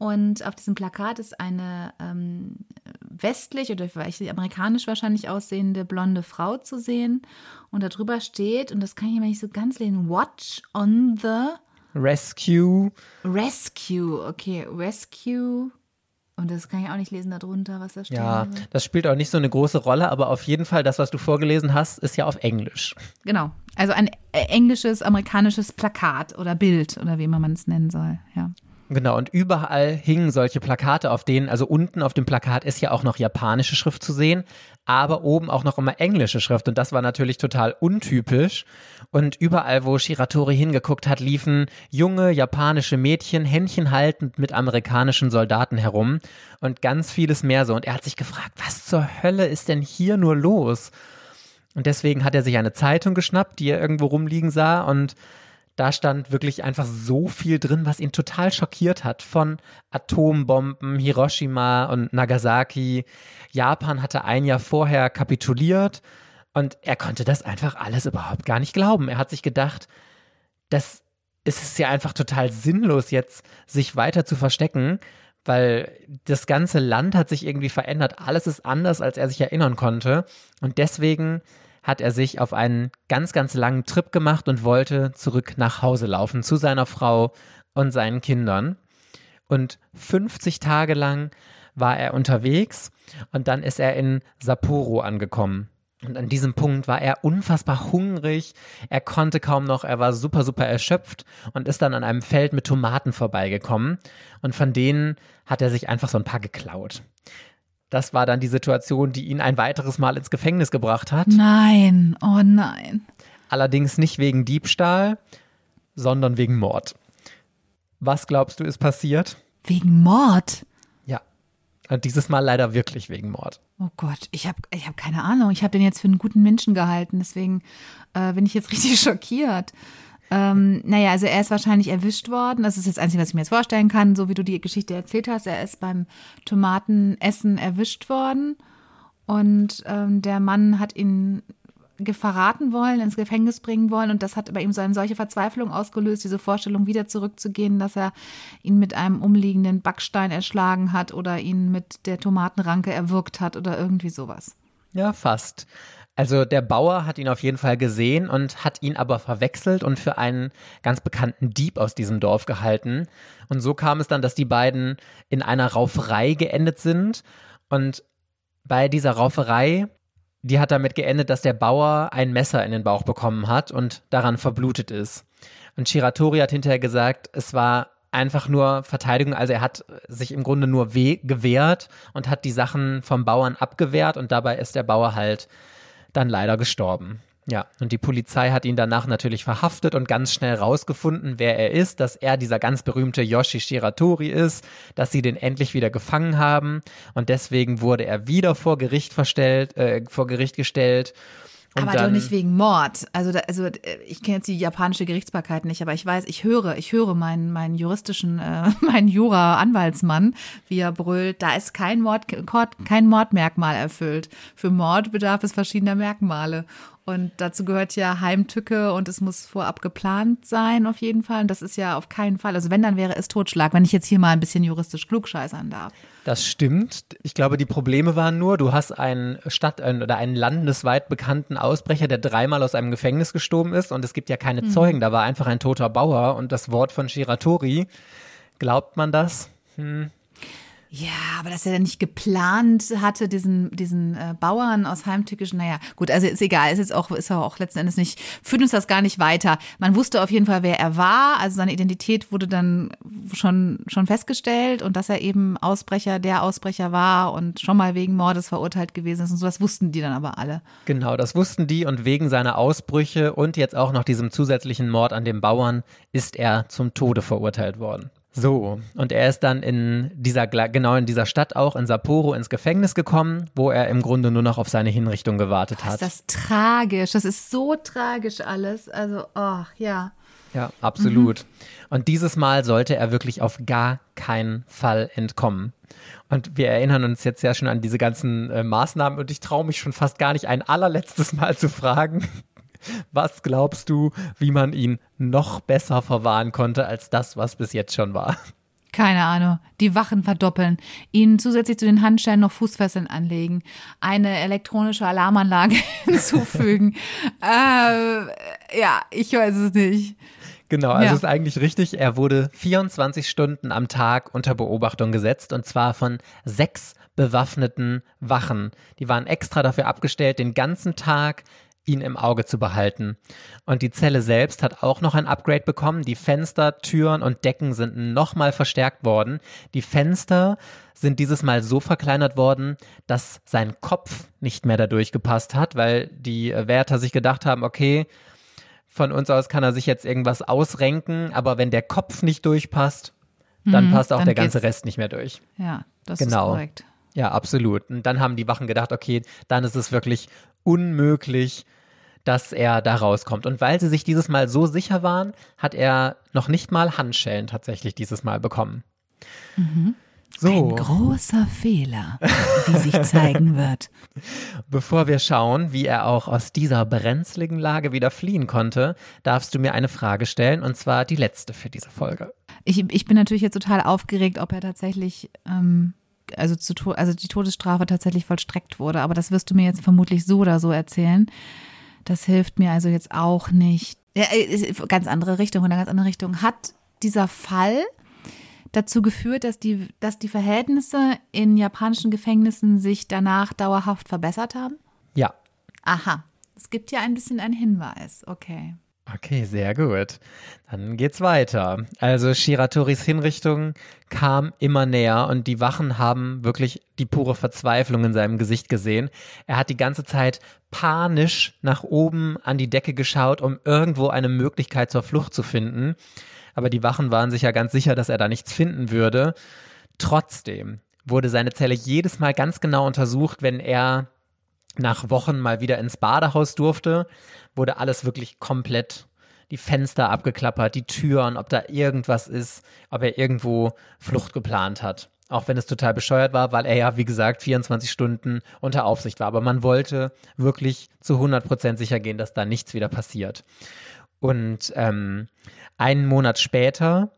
Und auf diesem Plakat ist eine ähm, westlich oder vielleicht amerikanisch wahrscheinlich aussehende blonde Frau zu sehen. Und darüber steht, und das kann ich immer nicht so ganz lesen, Watch on the Rescue. Rescue. Okay, Rescue. Und das kann ich auch nicht lesen darunter, was da steht. Ja, das spielt auch nicht so eine große Rolle, aber auf jeden Fall, das, was du vorgelesen hast, ist ja auf Englisch. Genau. Also ein äh, englisches, amerikanisches Plakat oder Bild oder wie immer man es nennen soll. Ja. Genau, und überall hingen solche Plakate, auf denen, also unten auf dem Plakat ist ja auch noch japanische Schrift zu sehen, aber oben auch noch immer englische Schrift. Und das war natürlich total untypisch. Und überall, wo Shiratori hingeguckt hat, liefen junge japanische Mädchen Händchen haltend mit amerikanischen Soldaten herum und ganz vieles mehr so. Und er hat sich gefragt, was zur Hölle ist denn hier nur los? Und deswegen hat er sich eine Zeitung geschnappt, die er irgendwo rumliegen sah und da stand wirklich einfach so viel drin, was ihn total schockiert hat. Von Atombomben, Hiroshima und Nagasaki. Japan hatte ein Jahr vorher kapituliert und er konnte das einfach alles überhaupt gar nicht glauben. Er hat sich gedacht, das ist ja einfach total sinnlos jetzt, sich weiter zu verstecken, weil das ganze Land hat sich irgendwie verändert. Alles ist anders, als er sich erinnern konnte. Und deswegen hat er sich auf einen ganz, ganz langen Trip gemacht und wollte zurück nach Hause laufen zu seiner Frau und seinen Kindern. Und 50 Tage lang war er unterwegs und dann ist er in Sapporo angekommen. Und an diesem Punkt war er unfassbar hungrig, er konnte kaum noch, er war super, super erschöpft und ist dann an einem Feld mit Tomaten vorbeigekommen und von denen hat er sich einfach so ein paar geklaut. Das war dann die Situation, die ihn ein weiteres Mal ins Gefängnis gebracht hat. Nein, oh nein. Allerdings nicht wegen Diebstahl, sondern wegen Mord. Was glaubst du ist passiert? Wegen Mord? Ja. Und dieses Mal leider wirklich wegen Mord. Oh Gott, ich habe ich hab keine Ahnung. Ich habe den jetzt für einen guten Menschen gehalten, deswegen äh, bin ich jetzt richtig schockiert. Ähm, naja, also er ist wahrscheinlich erwischt worden. Das ist das Einzige, was ich mir jetzt vorstellen kann, so wie du die Geschichte erzählt hast. Er ist beim Tomatenessen erwischt worden und ähm, der Mann hat ihn verraten wollen, ins Gefängnis bringen wollen und das hat bei ihm so eine solche Verzweiflung ausgelöst, diese Vorstellung wieder zurückzugehen, dass er ihn mit einem umliegenden Backstein erschlagen hat oder ihn mit der Tomatenranke erwürgt hat oder irgendwie sowas. Ja, fast. Also der Bauer hat ihn auf jeden Fall gesehen und hat ihn aber verwechselt und für einen ganz bekannten Dieb aus diesem Dorf gehalten. Und so kam es dann, dass die beiden in einer Rauferei geendet sind. Und bei dieser Rauferei, die hat damit geendet, dass der Bauer ein Messer in den Bauch bekommen hat und daran verblutet ist. Und Shiratori hat hinterher gesagt, es war einfach nur Verteidigung. Also er hat sich im Grunde nur gewehrt und hat die Sachen vom Bauern abgewehrt und dabei ist der Bauer halt dann leider gestorben. Ja, und die Polizei hat ihn danach natürlich verhaftet und ganz schnell rausgefunden, wer er ist, dass er dieser ganz berühmte Yoshi Shiratori ist, dass sie den endlich wieder gefangen haben und deswegen wurde er wieder vor Gericht verstellt, äh, vor Gericht gestellt und aber doch nicht wegen Mord. Also, da, also ich kenne jetzt die japanische Gerichtsbarkeit nicht, aber ich weiß, ich höre, ich höre meinen, meinen juristischen, äh, meinen Jura-Anwaltsmann, wie er brüllt, da ist kein Mord, kein Mordmerkmal erfüllt. Für Mord bedarf es verschiedener Merkmale. Und dazu gehört ja Heimtücke und es muss vorab geplant sein, auf jeden Fall. Und das ist ja auf keinen Fall. Also wenn, dann wäre es Totschlag, wenn ich jetzt hier mal ein bisschen juristisch klugscheißern darf. Das stimmt. Ich glaube, die Probleme waren nur, du hast einen Stadt- oder einen landesweit bekannten Ausbrecher, der dreimal aus einem Gefängnis gestorben ist und es gibt ja keine mhm. Zeugen. Da war einfach ein toter Bauer und das Wort von Shiratori. Glaubt man das? Hm. Ja, aber dass er dann nicht geplant hatte, diesen, diesen äh, Bauern aus Heimtückischen, naja, gut, also ist egal, ist jetzt auch, ist auch letzten Endes nicht, führt uns das gar nicht weiter. Man wusste auf jeden Fall, wer er war, also seine Identität wurde dann schon, schon festgestellt und dass er eben Ausbrecher, der Ausbrecher war und schon mal wegen Mordes verurteilt gewesen ist und so, das wussten die dann aber alle. Genau, das wussten die und wegen seiner Ausbrüche und jetzt auch noch diesem zusätzlichen Mord an dem Bauern ist er zum Tode verurteilt worden. So, und er ist dann in dieser, genau in dieser Stadt auch, in Sapporo, ins Gefängnis gekommen, wo er im Grunde nur noch auf seine Hinrichtung gewartet hat. Ist das tragisch, das ist so tragisch alles. Also, oh, ja. Ja, absolut. Mhm. Und dieses Mal sollte er wirklich auf gar keinen Fall entkommen. Und wir erinnern uns jetzt ja schon an diese ganzen äh, Maßnahmen und ich traue mich schon fast gar nicht ein allerletztes Mal zu fragen, was glaubst du, wie man ihn noch besser verwahren konnte als das, was bis jetzt schon war? Keine Ahnung. Die Wachen verdoppeln. Ihnen zusätzlich zu den Handschellen noch Fußfesseln anlegen. Eine elektronische Alarmanlage hinzufügen. äh, ja, ich weiß es nicht. Genau, also Ja. ist eigentlich richtig. Er wurde 24 Stunden am Tag unter Beobachtung gesetzt und zwar von sechs bewaffneten Wachen. Die waren extra dafür abgestellt, den ganzen Tag ihn im Auge zu behalten. Und die Zelle selbst hat auch noch ein Upgrade bekommen. Die Fenster, Türen und Decken sind nochmal verstärkt worden. Die Fenster sind dieses Mal so verkleinert worden, dass sein Kopf nicht mehr dadurch gepasst hat, weil die Wärter sich gedacht haben, okay, von uns aus kann er sich jetzt irgendwas ausrenken, aber wenn der Kopf nicht durchpasst, dann passt auch dann der ganze geht's. Rest nicht mehr durch. Ja, das Genau. ist korrekt. Ja, absolut. Und dann haben die Wachen gedacht, okay, dann ist es wirklich unmöglich, dass er da rauskommt. Und weil sie sich dieses Mal so sicher waren, hat er noch nicht mal Handschellen tatsächlich dieses Mal bekommen. Ein So, großer Fehler, wie sich zeigen wird. bevor wir schauen, wie er auch aus dieser brenzligen Lage wieder fliehen konnte, darfst du mir eine Frage stellen, und zwar die letzte für diese Folge. Ich, ich bin natürlich jetzt total aufgeregt, ob er tatsächlich, ähm, also, zu, also die Todesstrafe tatsächlich vollstreckt wurde. Aber das wirst du mir jetzt vermutlich so oder so erzählen. Das hilft mir also jetzt auch nicht. Ja, äh, ist ganz andere Richtung, in eine ganz andere Richtung. Hat dieser Fall dazu geführt, dass die, dass die Verhältnisse in japanischen Gefängnissen sich danach dauerhaft verbessert haben? Ja, Aha, es gibt ja ein bisschen einen Hinweis. Okay. Okay, sehr gut. Dann geht's weiter. Also Shiratoris Hinrichtung kam immer näher und die Wachen haben wirklich die pure Verzweiflung in seinem Gesicht gesehen. Er hat die ganze Zeit panisch nach oben an die Decke geschaut, um irgendwo eine Möglichkeit zur Flucht zu finden. Aber die Wachen waren sich ja ganz sicher, dass er da nichts finden würde. Trotzdem wurde seine Zelle jedes Mal ganz genau untersucht, wenn er nach Wochen mal wieder ins Badehaus durfte, wurde alles wirklich komplett die Fenster abgeklappert, die Türen, ob da irgendwas ist, ob er irgendwo Flucht geplant hat. Auch wenn es total bescheuert war, weil er ja, wie gesagt, 24 Stunden unter Aufsicht war. Aber man wollte wirklich zu 100 Prozent sicher gehen, dass da nichts wieder passiert. Und ähm, einen Monat später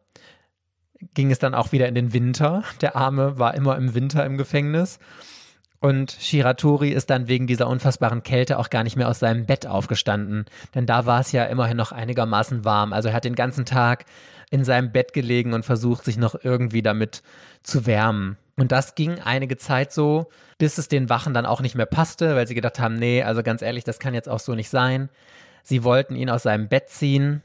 ging es dann auch wieder in den Winter. Der Arme war immer im Winter im Gefängnis. Und Shiratori ist dann wegen dieser unfassbaren Kälte auch gar nicht mehr aus seinem Bett aufgestanden. Denn da war es ja immerhin noch einigermaßen warm. Also er hat den ganzen Tag in seinem Bett gelegen und versucht, sich noch irgendwie damit zu wärmen. Und das ging einige Zeit so, bis es den Wachen dann auch nicht mehr passte, weil sie gedacht haben, nee, also ganz ehrlich, das kann jetzt auch so nicht sein. Sie wollten ihn aus seinem Bett ziehen,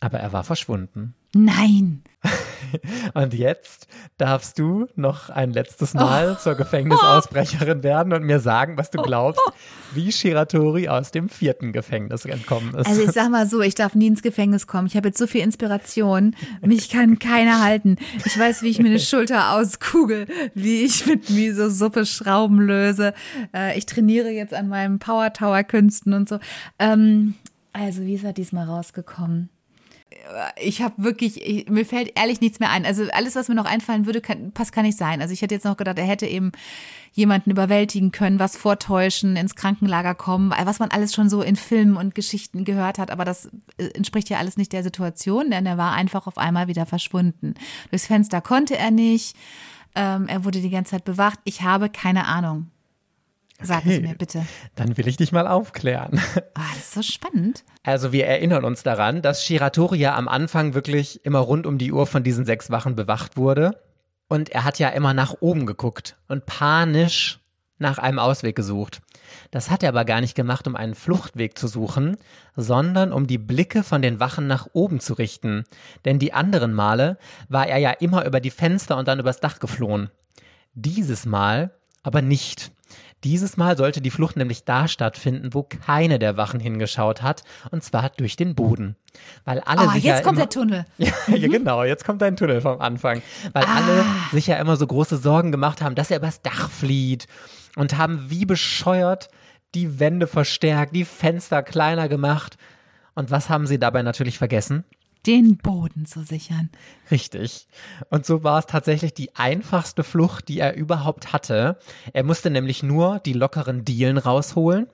aber er war verschwunden. Nein. Und jetzt darfst du noch ein letztes Mal zur Gefängnisausbrecherin werden und mir sagen, was du glaubst, wie Shiratori aus dem vierten Gefängnis entkommen ist. Also ich sag mal so, ich darf nie ins Gefängnis kommen. Ich habe jetzt so viel Inspiration. Mich kann keiner halten. Ich weiß, wie ich mir eine Schulter auskugel, wie ich mit Miso-Suppe Schrauben löse. Äh, ich trainiere jetzt an meinen Power Tower Künsten und so. Ähm, also wie ist er diesmal rausgekommen? Ich habe wirklich, ich, mir fällt ehrlich nichts mehr ein. Also alles, was mir noch einfallen würde, kann, passt kann nicht sein. Also ich hätte jetzt noch gedacht, er hätte eben jemanden überwältigen können, was vortäuschen, ins Krankenlager kommen, was man alles schon so in Filmen und Geschichten gehört hat. Aber das äh, entspricht ja alles nicht der Situation, denn er war einfach auf einmal wieder verschwunden. Durchs Fenster konnte er nicht. Ähm, er wurde die ganze Zeit bewacht. Ich habe keine Ahnung. Sag es Okay. mir bitte. Dann will ich dich mal aufklären. Ah, das ist so spannend. Also wir erinnern uns daran, dass Shiratori ja am Anfang wirklich immer rund um die Uhr von diesen sechs Wachen bewacht wurde. Und er hat ja immer nach oben geguckt und panisch nach einem Ausweg gesucht. Das hat er aber gar nicht gemacht, um einen Fluchtweg zu suchen, sondern um die Blicke von den Wachen nach oben zu richten. Denn die anderen Male war er ja immer über die Fenster und dann übers Dach geflohen. Dieses Mal aber nicht. Dieses Mal sollte die Flucht nämlich da stattfinden, wo keine der Wachen hingeschaut hat, und zwar durch den Boden. Weil alle sich jetzt ja kommt immer, der Tunnel. ja, ja, genau, jetzt kommt ein Tunnel vom Anfang. Weil alle Ah. sich ja immer so große Sorgen gemacht haben, dass er übers Dach flieht und haben wie bescheuert die Wände verstärkt, die Fenster kleiner gemacht. Und was haben sie dabei natürlich vergessen? Den Boden zu sichern. Richtig. Und so war es tatsächlich die einfachste Flucht, die er überhaupt hatte. Er musste nämlich nur die lockeren Dielen rausholen.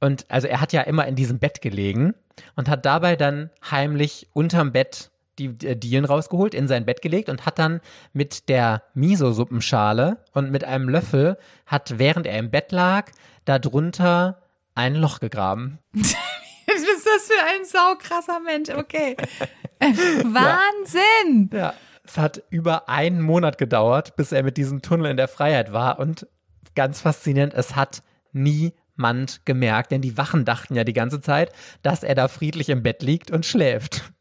Und also er hat ja immer in diesem Bett gelegen und hat dabei dann heimlich unterm Bett die äh, Dielen rausgeholt, in sein Bett gelegt und hat dann mit der Miso-Suppenschale und mit einem Löffel, hat während er im Bett lag, darunter ein Loch gegraben. Was für ein saukrasser Mensch? Okay. Wahnsinn! Ja, es hat über einen Monat gedauert, bis er mit diesem Tunnel in der Freiheit war und ganz faszinierend, es hat niemand gemerkt, denn die Wachen dachten ja die ganze Zeit, dass er da friedlich im Bett liegt und schläft.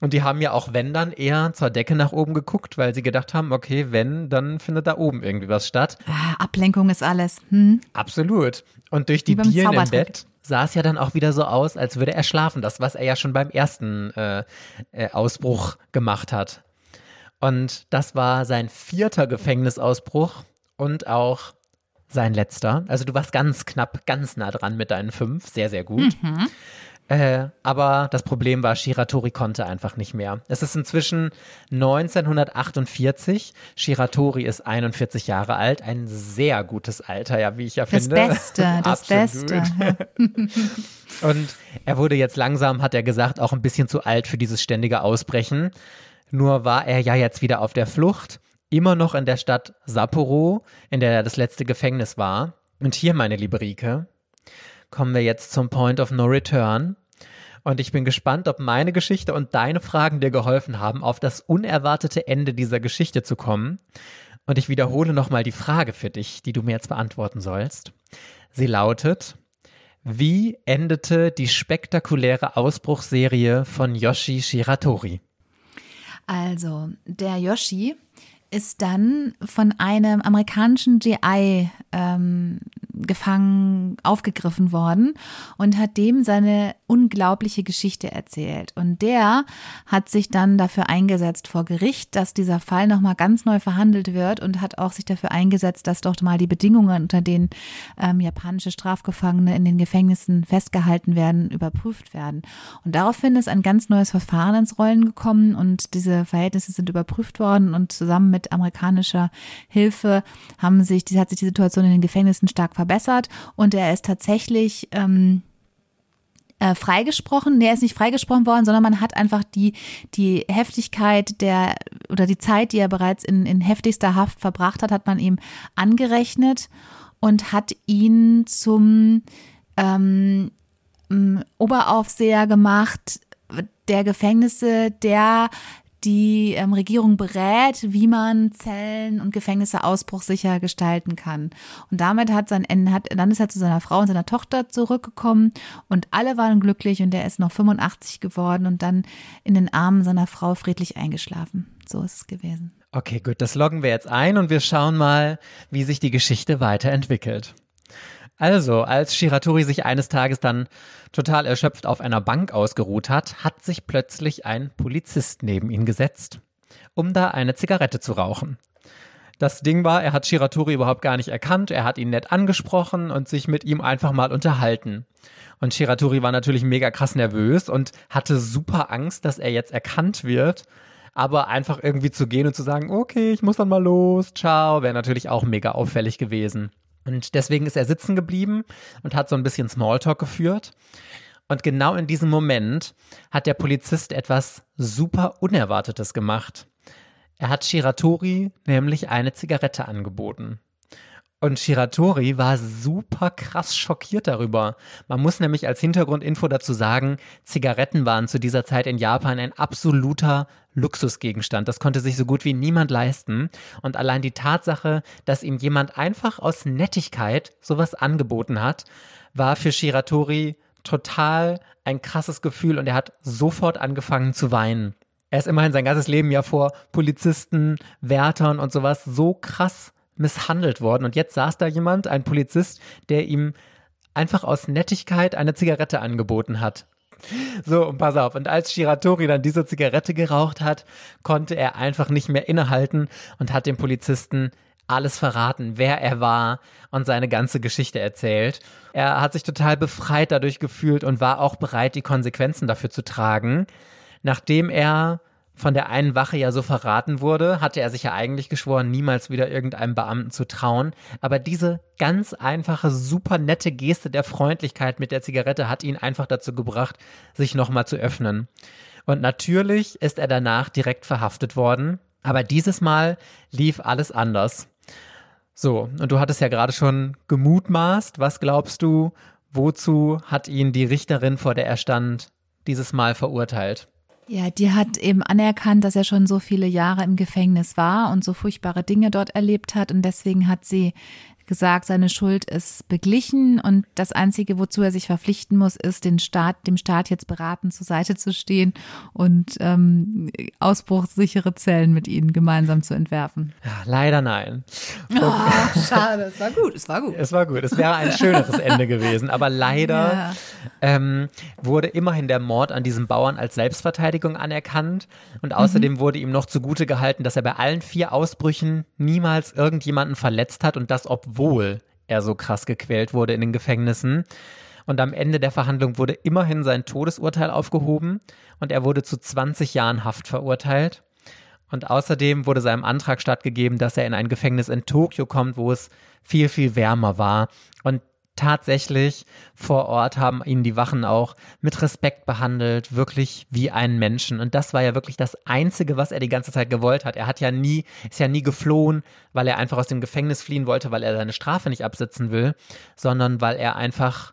Und die haben ja auch, wenn dann, eher zur Decke nach oben geguckt, weil sie gedacht haben, okay, wenn, dann findet da oben irgendwie was statt. Ah, Ablenkung ist alles. Hm? Absolut. Und durch die Dielen im. Bett sah es ja dann auch wieder so aus, als würde er schlafen. Das, was er ja schon beim ersten äh, äh, Ausbruch gemacht hat. Und das war sein vierter Gefängnisausbruch und auch sein letzter. Also du warst ganz knapp, ganz nah dran mit deinen fünf. Sehr, sehr gut. Äh, aber das Problem war, Shiratori konnte einfach nicht mehr. Es ist inzwischen 1948. Shiratori ist 41 Jahre alt. Ein sehr gutes Alter, ja, wie ich ja Das finde. Beste, das. Beste. Und er wurde jetzt langsam, hat er gesagt, auch ein bisschen zu alt für dieses ständige Ausbrechen. Nur war er ja jetzt wieder auf der Flucht, immer noch in der Stadt Sapporo, in der er das letzte Gefängnis war. Und hier, meine liebe Rike, kommen wir jetzt zum Point of No Return. Und ich bin gespannt, ob meine Geschichte und deine Fragen dir geholfen haben, auf das unerwartete Ende dieser Geschichte zu kommen. Und ich wiederhole nochmal die Frage für dich, die du mir jetzt beantworten sollst. Sie lautet, wie endete die spektakuläre Ausbruchsserie von Yoshi Shiratori? Also, der Yoshi ist dann von einem amerikanischen GI ähm, gefangen aufgegriffen worden und hat dem seine unglaubliche Geschichte erzählt. Und der hat sich dann dafür eingesetzt vor Gericht, dass dieser Fall nochmal ganz neu verhandelt wird und hat auch sich dafür eingesetzt, dass doch mal die Bedingungen, unter denen ähm, japanische Strafgefangene in den Gefängnissen festgehalten werden, überprüft werden. Und daraufhin ist ein ganz neues Verfahren ins Rollen gekommen und diese Verhältnisse sind überprüft worden und zusammen mit amerikanischer Hilfe haben sich, hat sich die Situation in den Gefängnissen stark verbessert und er ist tatsächlich ähm, äh, freigesprochen. Nee, er ist nicht freigesprochen worden, sondern man hat einfach die, die Heftigkeit der oder die Zeit, die er bereits in, in heftigster Haft verbracht hat, hat man ihm angerechnet und hat ihn zum ähm, m, Oberaufseher gemacht der Gefängnisse, der die ähm, Regierung berät, wie man Zellen und Gefängnisse ausbruchsicher gestalten kann. Und damit hat sein Ende, hat, dann ist er zu seiner Frau und seiner Tochter zurückgekommen und alle waren glücklich und er ist noch 85 geworden und dann in den Armen seiner Frau friedlich eingeschlafen. So ist es gewesen. Okay, gut, das loggen wir jetzt ein und wir schauen mal, wie sich die Geschichte weiterentwickelt. Also, als Shiratori sich eines Tages dann total erschöpft auf einer Bank ausgeruht hat, hat sich plötzlich ein Polizist neben ihn gesetzt, um da eine Zigarette zu rauchen. Das Ding war, er hat Shiratori überhaupt gar nicht erkannt, er hat ihn nett angesprochen und sich mit ihm einfach mal unterhalten. Und Shiratori war natürlich mega krass nervös und hatte super Angst, dass er jetzt erkannt wird. Aber einfach irgendwie zu gehen und zu sagen, okay, ich muss dann mal los, ciao, wäre natürlich auch mega auffällig gewesen. Und deswegen ist er sitzen geblieben und hat so ein bisschen Smalltalk geführt. Und genau in diesem Moment hat der Polizist etwas super Unerwartetes gemacht. Er hat Shiratori nämlich eine Zigarette angeboten. Und Shiratori war super krass schockiert darüber. Man muss nämlich als Hintergrundinfo dazu sagen, Zigaretten waren zu dieser Zeit in Japan ein absoluter Luxusgegenstand. Das konnte sich so gut wie niemand leisten. Und allein die Tatsache, dass ihm jemand einfach aus Nettigkeit sowas angeboten hat, war für Shiratori total ein krasses Gefühl und er hat sofort angefangen zu weinen. Er ist immerhin sein ganzes Leben ja vor Polizisten, Wärtern und sowas so krass misshandelt worden. Und jetzt saß da jemand, ein Polizist, der ihm einfach aus Nettigkeit eine Zigarette angeboten hat. So, und pass auf. Und als Shiratori dann diese Zigarette geraucht hat, konnte er einfach nicht mehr innehalten und hat dem Polizisten alles verraten, wer er war und seine ganze Geschichte erzählt. Er hat sich total befreit dadurch gefühlt und war auch bereit, die Konsequenzen dafür zu tragen, nachdem er von der einen Wache ja so verraten wurde, hatte er sich ja eigentlich geschworen, niemals wieder irgendeinem Beamten zu trauen. Aber diese ganz einfache, super nette Geste der Freundlichkeit mit der Zigarette hat ihn einfach dazu gebracht, sich nochmal zu öffnen. Und natürlich ist er danach direkt verhaftet worden. Aber dieses Mal lief alles anders. So, und du hattest ja gerade schon gemutmaßt. Was glaubst du, wozu hat ihn die Richterin, vor der er stand, dieses Mal verurteilt? Ja, die hat eben anerkannt, dass er schon so viele Jahre im Gefängnis war und so furchtbare Dinge dort erlebt hat. Und deswegen hat sie gesagt, seine Schuld ist beglichen und das Einzige, wozu er sich verpflichten muss, ist, den Staat, dem Staat jetzt beraten zur Seite zu stehen und ähm, ausbruchssichere Zellen mit ihnen gemeinsam zu entwerfen. Ja, leider nein. Oh, schade, es war gut, es war gut. Es war gut, es wäre ein schöneres Ende gewesen, aber leider ja. ähm, wurde immerhin der Mord an diesem Bauern als Selbstverteidigung anerkannt und außerdem mhm. wurde ihm noch zugute gehalten, dass er bei allen vier Ausbrüchen niemals irgendjemanden verletzt hat und das obwohl obwohl er so krass gequält wurde in den Gefängnissen. Und am Ende der Verhandlung wurde immerhin sein Todesurteil aufgehoben und er wurde zu 20 Jahren Haft verurteilt. Und außerdem wurde seinem Antrag stattgegeben, dass er in ein Gefängnis in Tokio kommt, wo es viel, viel wärmer war. Und tatsächlich vor Ort haben ihn die Wachen auch mit Respekt behandelt, wirklich wie einen Menschen. Und das war ja wirklich das Einzige, was er die ganze Zeit gewollt hat. Er hat ja nie, ist ja nie geflohen, weil er einfach aus dem Gefängnis fliehen wollte, weil er seine Strafe nicht absitzen will, sondern weil er einfach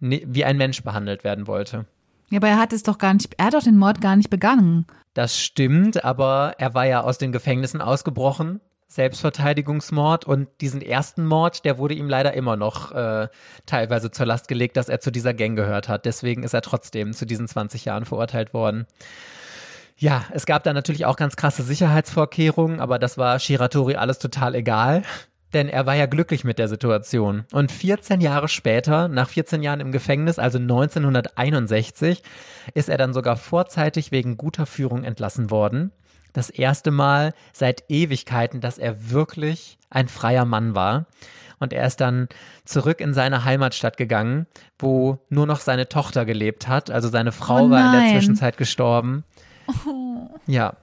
wie ein Mensch behandelt werden wollte. Ja, aber er hat es doch gar nicht, er hat doch den Mord gar nicht begangen. Das stimmt, aber er war ja aus den Gefängnissen ausgebrochen Selbstverteidigungsmord und diesen ersten Mord, der wurde ihm leider immer noch äh, teilweise zur Last gelegt, dass er zu dieser Gang gehört hat. Deswegen ist er trotzdem zu diesen 20 Jahren verurteilt worden. Ja, es gab da natürlich auch ganz krasse Sicherheitsvorkehrungen, aber das war Shiratori alles total egal, denn er war ja glücklich mit der Situation. Und 14 Jahre später, nach 14 Jahren im Gefängnis, also 1961, ist er dann sogar vorzeitig wegen guter Führung entlassen worden das erste Mal seit Ewigkeiten, dass er wirklich ein freier Mann war. Und er ist dann zurück in seine Heimatstadt gegangen, wo nur noch seine Tochter gelebt hat. Also seine Frau oh war in der Zwischenzeit gestorben. Oh. Ja.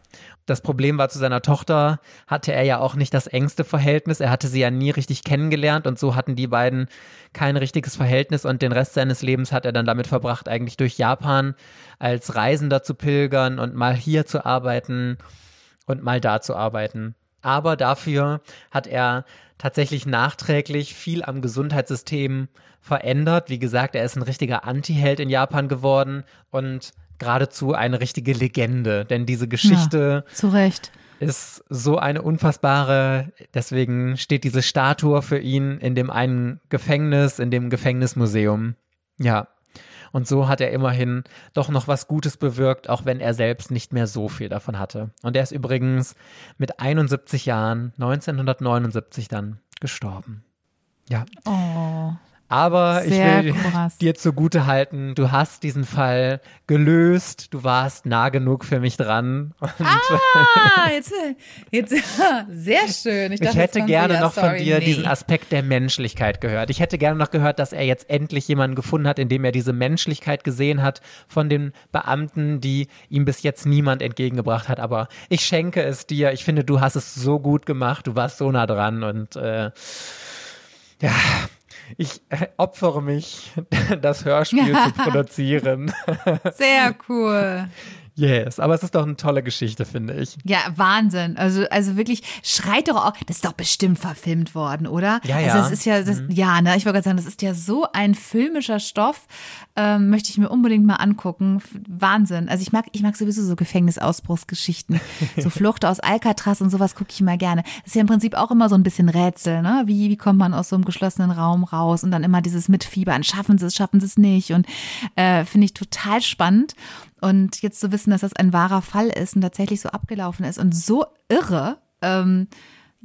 Das Problem war, zu seiner Tochter hatte er ja auch nicht das engste Verhältnis. Er hatte sie ja nie richtig kennengelernt und so hatten die beiden kein richtiges Verhältnis und den Rest seines Lebens hat er dann damit verbracht, eigentlich durch Japan als Reisender zu pilgern und mal hier zu arbeiten und mal da zu arbeiten. Aber dafür hat er tatsächlich nachträglich viel am Gesundheitssystem verändert. Wie gesagt, er ist ein richtiger Anti-Held in Japan geworden und geradezu eine richtige Legende, denn diese Geschichte ja, zu Recht. ist so eine unfassbare, deswegen steht diese Statue für ihn in dem einen Gefängnis, in dem Gefängnismuseum. Ja. Und so hat er immerhin doch noch was Gutes bewirkt, auch wenn er selbst nicht mehr so viel davon hatte. Und er ist übrigens mit 71 Jahren 1979 dann gestorben. Ja. Oh. Aber Sehr ich will krass. dir zugute halten, du hast diesen Fall gelöst, du warst nah genug für mich dran. ah, jetzt, jetzt, sehr schön. Ich, dachte, ich hätte gerne noch von dir nee. diesen Aspekt der Menschlichkeit gehört. Ich hätte gerne noch gehört, dass er jetzt endlich jemanden gefunden hat, in dem er diese Menschlichkeit gesehen hat von den Beamten, die ihm bis jetzt niemand entgegengebracht hat. Aber ich schenke es dir. Ich finde, du hast es so gut gemacht. Du warst so nah dran und äh, ja, ich äh, opfere mich, das Hörspiel zu produzieren. Sehr cool. Yes, aber es ist doch eine tolle Geschichte, finde ich. Ja, Wahnsinn. Also, also wirklich, schreit doch auch, das ist doch bestimmt verfilmt worden, oder? Ja, ja. Also das ist ja, das, mhm. ja, ne, ich wollte gerade sagen, das ist ja so ein filmischer Stoff, ähm, möchte ich mir unbedingt mal angucken. Wahnsinn. Also ich mag, ich mag sowieso so Gefängnisausbruchsgeschichten. so Flucht aus Alcatraz und sowas gucke ich immer gerne. Das ist ja im Prinzip auch immer so ein bisschen Rätsel, ne? Wie, wie kommt man aus so einem geschlossenen Raum raus und dann immer dieses Mitfiebern, schaffen sie es, schaffen sie es nicht und äh, finde ich total spannend. Und jetzt zu wissen, dass das ein wahrer Fall ist und tatsächlich so abgelaufen ist und so irre, ähm,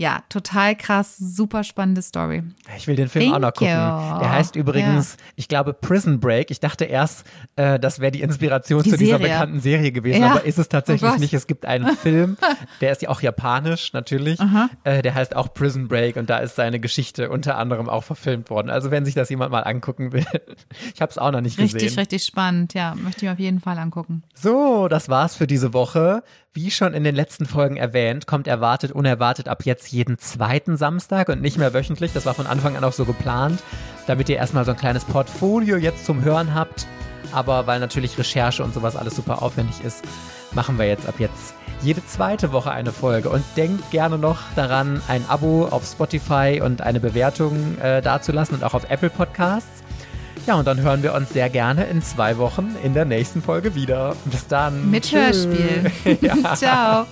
ja, total krass, super spannende Story. Ich will den Film Thank auch noch gucken. You. Der heißt übrigens, ja. ich glaube, Prison Break. Ich dachte erst, äh, das wäre die Inspiration die zu Serie. dieser bekannten Serie gewesen, ja. aber ist es tatsächlich oh nicht. Es gibt einen Film, der ist ja auch japanisch natürlich. Äh, der heißt auch Prison Break und da ist seine Geschichte unter anderem auch verfilmt worden. Also wenn sich das jemand mal angucken will. ich habe es auch noch nicht richtig, gesehen. Richtig, richtig spannend. Ja, möchte ich mir auf jeden Fall angucken. So, das war's für diese Woche. Wie schon in den letzten Folgen erwähnt, kommt Erwartet Unerwartet ab jetzt jeden zweiten Samstag und nicht mehr wöchentlich. Das war von Anfang an auch so geplant, damit ihr erstmal so ein kleines Portfolio jetzt zum Hören habt. Aber weil natürlich Recherche und sowas alles super aufwendig ist, machen wir jetzt ab jetzt jede zweite Woche eine Folge. Und denkt gerne noch daran, ein Abo auf Spotify und eine Bewertung äh, dazulassen und auch auf Apple Podcasts. Ja, und dann hören wir uns sehr gerne in zwei Wochen in der nächsten Folge wieder. Bis dann. Mit. Hörspiel. ja. Ciao.